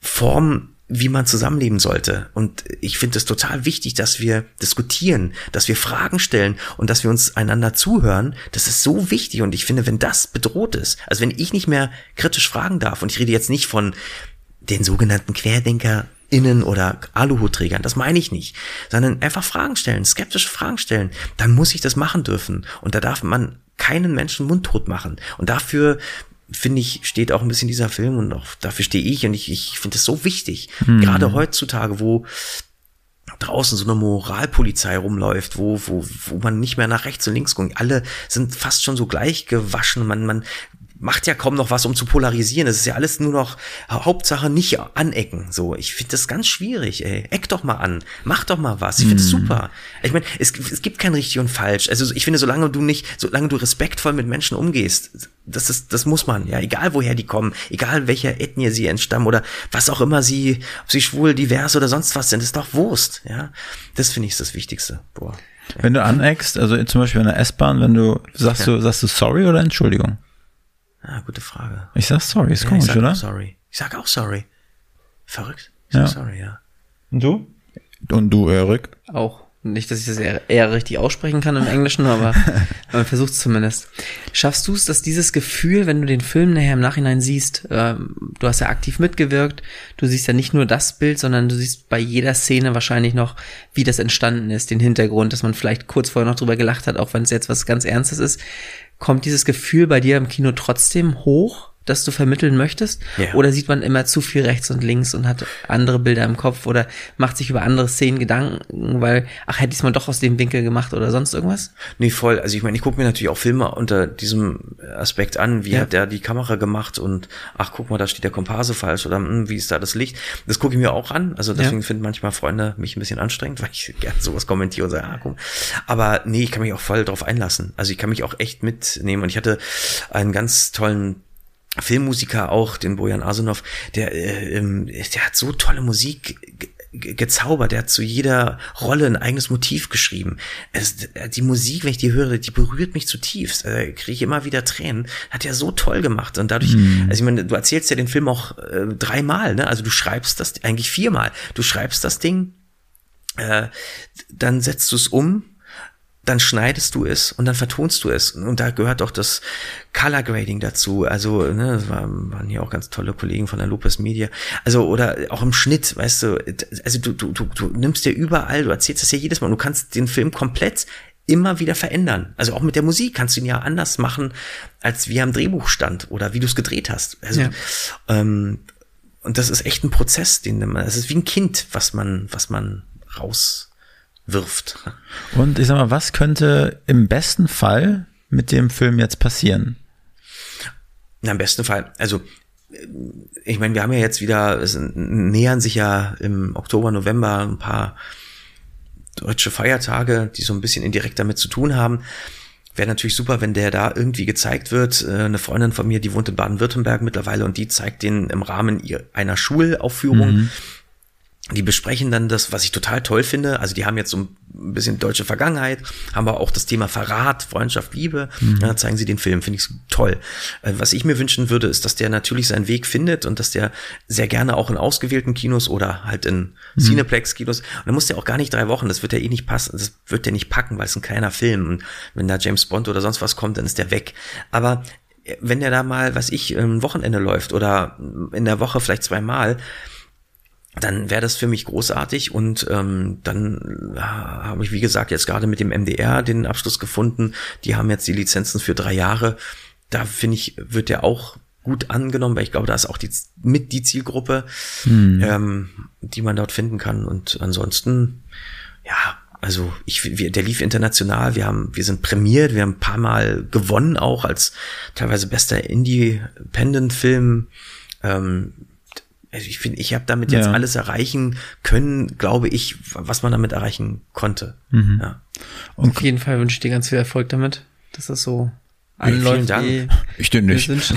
Form, wie man zusammenleben sollte. Und ich finde es total wichtig, dass wir diskutieren, dass wir Fragen stellen und dass wir uns einander zuhören. Das ist so wichtig. Und ich finde, wenn das bedroht ist, also wenn ich nicht mehr kritisch fragen darf, und ich rede jetzt nicht von den sogenannten QuerdenkerInnen oder Aluhutträgern. Das meine ich nicht. Sondern einfach Fragen stellen, skeptische Fragen stellen. Dann muss ich das machen dürfen. Und da darf man keinen Menschen mundtot machen. Und dafür finde ich, steht auch ein bisschen dieser Film und auch dafür stehe ich und ich, ich finde es so wichtig. Hm. Gerade heutzutage, wo draußen so eine Moralpolizei rumläuft, wo, wo, wo man nicht mehr nach rechts und links guckt. Alle sind fast schon so gleich gewaschen. Man, man macht ja kaum noch was, um zu polarisieren. Es ist ja alles nur noch Hauptsache nicht anecken. So, ich finde das ganz schwierig, ey. Eck doch mal an. Mach doch mal was. Ich finde es mm. super. Ich meine, es, es gibt kein richtig und falsch. Also ich finde, solange du nicht, solange du respektvoll mit Menschen umgehst, das ist, das muss man, ja, egal woher die kommen, egal welcher Ethnie sie entstammen oder was auch immer sie, ob sie schwul, divers oder sonst was sind, ist doch Wurst, ja. Das finde ich das Wichtigste. Boah. Wenn du aneckst, also zum Beispiel in der S-Bahn, wenn du sagst ja. du, sagst du sorry oder Entschuldigung? Ah, gute Frage. Ich sag sorry, ist ja, komisch, ich sag oder? Auch sorry. Ich sag auch sorry. Verrückt. Ich sag ja. sorry, ja. Und du? Und du, Erik? Auch. Nicht, dass ich das eher, eher richtig aussprechen kann im Englischen, aber man versucht es zumindest. Schaffst du es, dass dieses Gefühl, wenn du den Film nachher im Nachhinein siehst, ähm, du hast ja aktiv mitgewirkt, du siehst ja nicht nur das Bild, sondern du siehst bei jeder Szene wahrscheinlich noch, wie das entstanden ist, den Hintergrund, dass man vielleicht kurz vorher noch drüber gelacht hat, auch wenn es jetzt was ganz Ernstes ist. Kommt dieses Gefühl bei dir im Kino trotzdem hoch? Das du vermitteln möchtest? Ja. Oder sieht man immer zu viel rechts und links und hat andere Bilder im Kopf oder macht sich über andere Szenen Gedanken, weil, ach, hätte ich es mal doch aus dem Winkel gemacht oder sonst irgendwas? Nee, voll. Also ich meine, ich gucke mir natürlich auch Filme unter diesem Aspekt an, wie ja. hat der die Kamera gemacht und ach, guck mal, da steht der Komparse falsch oder mh, hm, wie ist da das Licht? Das gucke ich mir auch an. Also deswegen ja. finden manchmal Freunde mich ein bisschen anstrengend, weil ich gerne sowas kommentiere und sage, ah, guck. Aber nee, ich kann mich auch voll drauf einlassen. Also ich kann mich auch echt mitnehmen und ich hatte einen ganz tollen Filmmusiker auch, den Bojan Asunov, der, äh, ähm, der hat so tolle Musik gezaubert, der hat zu jeder Rolle ein eigenes Motiv geschrieben. Es, die Musik, wenn ich die höre, die berührt mich zutiefst. Also, kriege ich immer wieder Tränen. Hat er so toll gemacht. Und dadurch, mm. also ich meine, du erzählst ja den Film auch äh, dreimal, ne? Also du schreibst das eigentlich viermal. Du schreibst das Ding, äh, dann setzt du es um, dann schneidest du es und dann vertonst du es. Und da gehört auch das Color Grading dazu. Also, ne, das waren hier auch ganz tolle Kollegen von der Lopez Media. Also, oder auch im Schnitt, weißt du, also du, du, du, du nimmst dir überall, du erzählst das ja jedes Mal, du kannst den Film komplett immer wieder verändern. Also auch mit der Musik kannst du ihn ja anders machen, als wie er am Drehbuch stand oder wie du es gedreht hast. Also, ja. ähm, und das ist echt ein Prozess, den man, es ist wie ein Kind, was man, was man raus wirft. Und ich sag mal, was könnte im besten Fall mit dem Film jetzt passieren? Na, im besten Fall, also ich meine, wir haben ja jetzt wieder, es nähern sich ja im Oktober, November ein paar deutsche Feiertage, die so ein bisschen indirekt damit zu tun haben. Wäre natürlich super, wenn der da irgendwie gezeigt wird. Äh, eine Freundin von mir, die wohnt in Baden-Württemberg mittlerweile und die zeigt den im Rahmen einer Schulaufführung. Mhm die besprechen dann das, was ich total toll finde. Also die haben jetzt so ein bisschen deutsche Vergangenheit, haben aber auch das Thema Verrat, Freundschaft, Liebe. Mhm. Ja, zeigen sie den Film, finde ich toll. Äh, was ich mir wünschen würde, ist, dass der natürlich seinen Weg findet und dass der sehr gerne auch in ausgewählten Kinos oder halt in mhm. Cineplex-Kinos. Und dann muss der auch gar nicht drei Wochen, das wird ja eh nicht passen, das wird der nicht packen, weil es ein kleiner Film. Und wenn da James Bond oder sonst was kommt, dann ist der weg. Aber äh, wenn der da mal, was ich, ein Wochenende läuft oder in der Woche vielleicht zweimal, dann wäre das für mich großartig und ähm, dann ja, habe ich, wie gesagt, jetzt gerade mit dem MDR den Abschluss gefunden. Die haben jetzt die Lizenzen für drei Jahre. Da finde ich, wird der auch gut angenommen, weil ich glaube, da ist auch die, mit die Zielgruppe, hm. ähm, die man dort finden kann. Und ansonsten, ja, also ich, wir, der lief international. Wir haben, wir sind prämiert. Wir haben ein paar Mal gewonnen auch als teilweise bester Independent-Film. Ähm, ich finde, ich habe damit jetzt ja. alles erreichen können, glaube ich, was man damit erreichen konnte. Mhm. Ja. Und auf jeden Fall wünsche ich dir ganz viel Erfolg damit, dass das so anläuft. Ja, ich dir nicht. das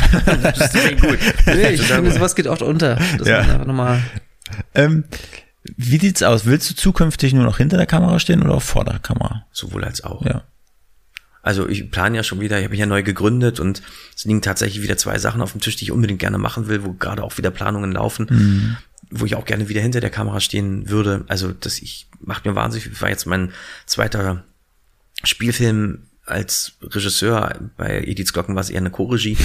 ist gut. Nee, ich finde, sowas geht oft unter. Das ja. einfach nochmal. Ähm, wie sieht's aus? Willst du zukünftig nur noch hinter der Kamera stehen oder auch vor der Kamera? Sowohl als auch. Ja. Also ich plane ja schon wieder, ich habe mich ja neu gegründet und es liegen tatsächlich wieder zwei Sachen auf dem Tisch, die ich unbedingt gerne machen will, wo gerade auch wieder Planungen laufen, mhm. wo ich auch gerne wieder hinter der Kamera stehen würde. Also das ich macht mir wahnsinnig, war jetzt mein zweiter Spielfilm als Regisseur bei Ediths Glocken war es eher eine Co-Regie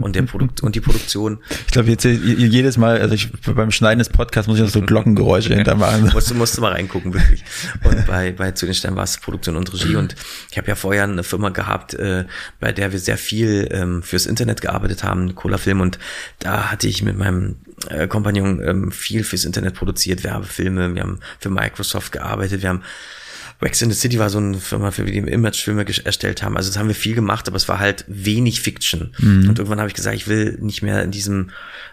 und der Produkt und die Produktion. Ich glaube jetzt jedes Mal, also ich, beim Schneiden des Podcasts muss ich auch so Glockengeräusche hintermachen. musst du musst du mal reingucken wirklich. Und bei bei zu den Sternen war es Produktion und Regie und ich habe ja vorher eine Firma gehabt, äh, bei der wir sehr viel ähm, fürs Internet gearbeitet haben, Cola Film und da hatte ich mit meinem äh, Kompagnon ähm, viel fürs Internet produziert, Werbefilme, wir haben für Microsoft gearbeitet, wir haben Wax in the City war so eine Firma, für die wir Imagefilme erstellt haben. Also das haben wir viel gemacht, aber es war halt wenig Fiction. Mhm. Und irgendwann habe ich gesagt, ich will nicht mehr in diesem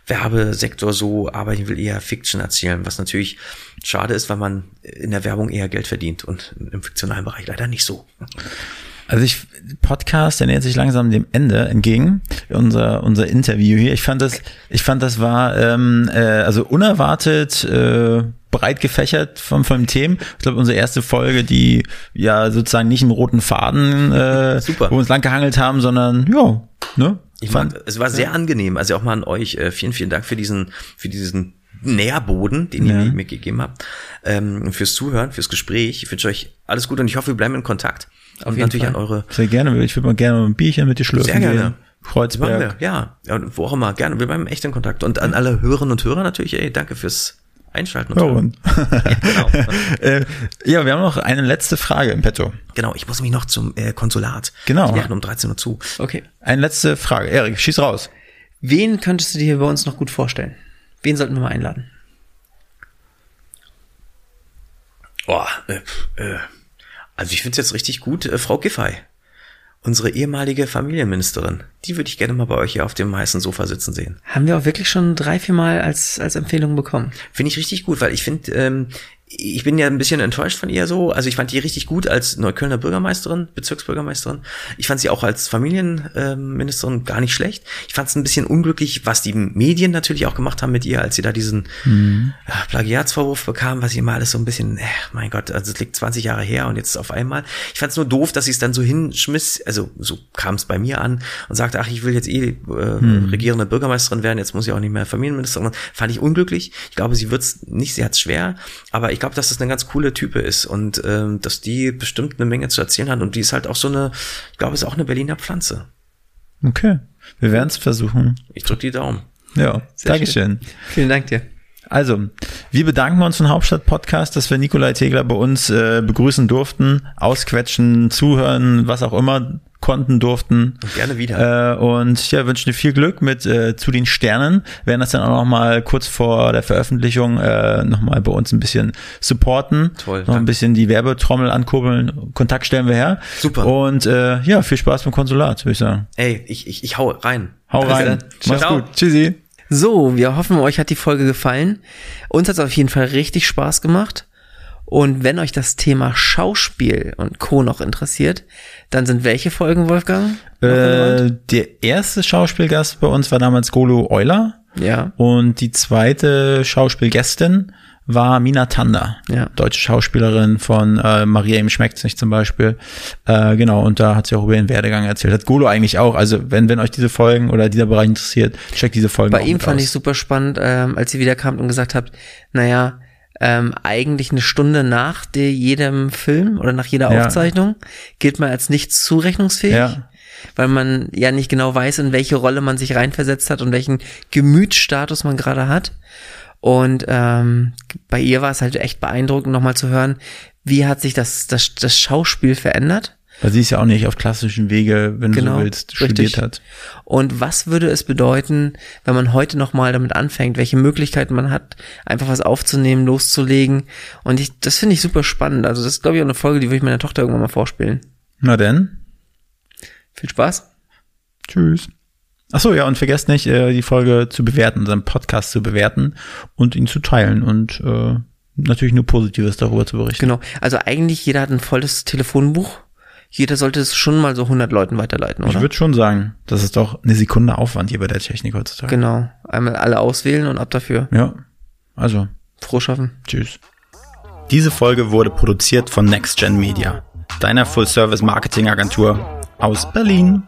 Werbesektor so arbeiten, ich will eher Fiction erzählen, was natürlich schade ist, weil man in der Werbung eher Geld verdient und im fiktionalen Bereich leider nicht so. Also ich Podcast, der nähert sich langsam dem Ende entgegen. Unser unser Interview hier. Ich fand das, ich fand das war ähm, äh, also unerwartet äh, breit gefächert von von Themen. Ich glaube unsere erste Folge, die ja sozusagen nicht im roten Faden, äh, Super. wo wir uns lang gehangelt haben, sondern ja, ne? Ich fand, es war sehr ja. angenehm. Also auch mal an euch. Äh, vielen vielen Dank für diesen für diesen Nährboden, den ja. ihr mir gegeben habt, ähm, fürs Zuhören, fürs Gespräch. Ich wünsche euch alles Gute und ich hoffe, wir bleiben in Kontakt. Auf und natürlich Fall. an eure. Sehr gerne. Ich würde mal gerne ein Bierchen mit dir schlürfen. Sehr gerne. Gehen. Kreuzberg. ja. ja, wo auch immer. Gerne. Wir bleiben echt in Kontakt. Und an alle Hörerinnen und Hörer natürlich, ey, danke fürs Einschalten und, ja, genau. äh, ja, wir haben noch eine letzte Frage im Petto. Genau, ich muss mich noch zum äh, Konsulat. Genau. Die machen um 13 Uhr zu. Okay. Eine letzte Frage. Erik, schieß raus. Wen könntest du dir bei uns noch gut vorstellen? Wen sollten wir mal einladen? Boah, äh, äh, also ich finde es jetzt richtig gut, äh, Frau Giffey, unsere ehemalige Familienministerin, die würde ich gerne mal bei euch hier auf dem heißen Sofa sitzen sehen. Haben wir auch wirklich schon drei, vier Mal als, als Empfehlung bekommen. Finde ich richtig gut, weil ich finde, ähm, ich bin ja ein bisschen enttäuscht von ihr so. Also ich fand die richtig gut als Neuköllner Bürgermeisterin, Bezirksbürgermeisterin. Ich fand sie auch als Familienministerin gar nicht schlecht. Ich fand es ein bisschen unglücklich, was die Medien natürlich auch gemacht haben mit ihr, als sie da diesen mhm. Plagiatsvorwurf bekam, was sie immer alles so ein bisschen, äh, mein Gott, also es liegt 20 Jahre her und jetzt auf einmal. Ich fand es nur doof, dass sie es dann so hinschmiss, also so kam es bei mir an und sagte, ach, ich will jetzt eh äh, mhm. regierende Bürgermeisterin werden, jetzt muss ich auch nicht mehr Familienministerin. Fand ich unglücklich. Ich glaube, sie wird es nicht, sie hat es schwer, aber ich ich glaube, dass das eine ganz coole Type ist und ähm, dass die bestimmt eine Menge zu erzählen hat und die ist halt auch so eine, ich glaube, ist auch eine Berliner Pflanze. Okay, wir werden es versuchen. Ich drücke die Daumen. Ja, Sehr Dankeschön. Schön. Vielen Dank dir. Also, wir bedanken uns von Hauptstadt Podcast, dass wir Nikolai Tegler bei uns äh, begrüßen durften, ausquetschen, zuhören, was auch immer konnten, durften. Und gerne wieder. Äh, und ja, wünschen dir viel Glück mit äh, zu den Sternen. Werden das dann auch noch mal kurz vor der Veröffentlichung äh, noch mal bei uns ein bisschen supporten. Toll. Noch danke. ein bisschen die Werbetrommel ankurbeln. Kontakt stellen wir her. Super. Und äh, ja, viel Spaß beim Konsulat, würde ich sagen. Ey, ich, ich, ich hau rein. Hau rein. Mach's gut. Tschüssi. So, wir hoffen, euch hat die Folge gefallen. Uns hat es auf jeden Fall richtig Spaß gemacht. Und wenn euch das Thema Schauspiel und Co. noch interessiert, dann sind welche Folgen, Wolfgang? Äh, der erste Schauspielgast bei uns war damals Golo Euler. Ja. Und die zweite Schauspielgästin war Mina Tanda, Ja. deutsche Schauspielerin von äh, Maria ihm schmeckt's nicht zum Beispiel. Äh, genau, und da hat sie auch über ihren Werdegang erzählt. Hat Golo eigentlich auch. Also wenn, wenn euch diese Folgen oder dieser Bereich interessiert, checkt diese Folgen Bei ihm fand aus. ich super spannend, ähm, als sie wiederkam und gesagt hat, naja, ähm, eigentlich eine Stunde nach der, jedem Film oder nach jeder Ja. Aufzeichnung gilt man als nicht zurechnungsfähig, Ja. weil man ja nicht genau weiß, in welche Rolle man sich reinversetzt hat und welchen Gemütsstatus man gerade hat. Und ähm, bei ihr war es halt echt beeindruckend, nochmal zu hören, wie hat sich das, das, das Schauspiel verändert Weil sie ist ja auch nicht auf klassischen Wege, wenn du Genau, so willst, richtig. studiert hat. Und was würde es bedeuten, wenn man heute nochmal damit anfängt, welche Möglichkeiten man hat, einfach was aufzunehmen, loszulegen. Und ich, das finde ich super spannend. Also das ist, glaube ich, auch eine Folge, die würde ich meiner Tochter irgendwann mal vorspielen. Na denn, Viel Spaß. tschüss. Ach so, ja, und vergesst nicht, äh, die Folge zu bewerten, unseren Podcast zu bewerten und ihn zu teilen und äh, natürlich nur Positives darüber zu berichten. Genau. Also eigentlich jeder hat ein volles Telefonbuch. Jeder sollte es schon mal so 100 Leuten weiterleiten, Ich oder? würde schon sagen, das ist doch eine Sekunde Aufwand hier bei der Technik heutzutage. Genau. Einmal alle auswählen und ab dafür. Ja, also, Froh schaffen. tschüss. Diese Folge wurde produziert von NextGen Media, deiner Full-Service-Marketing-Agentur aus Berlin.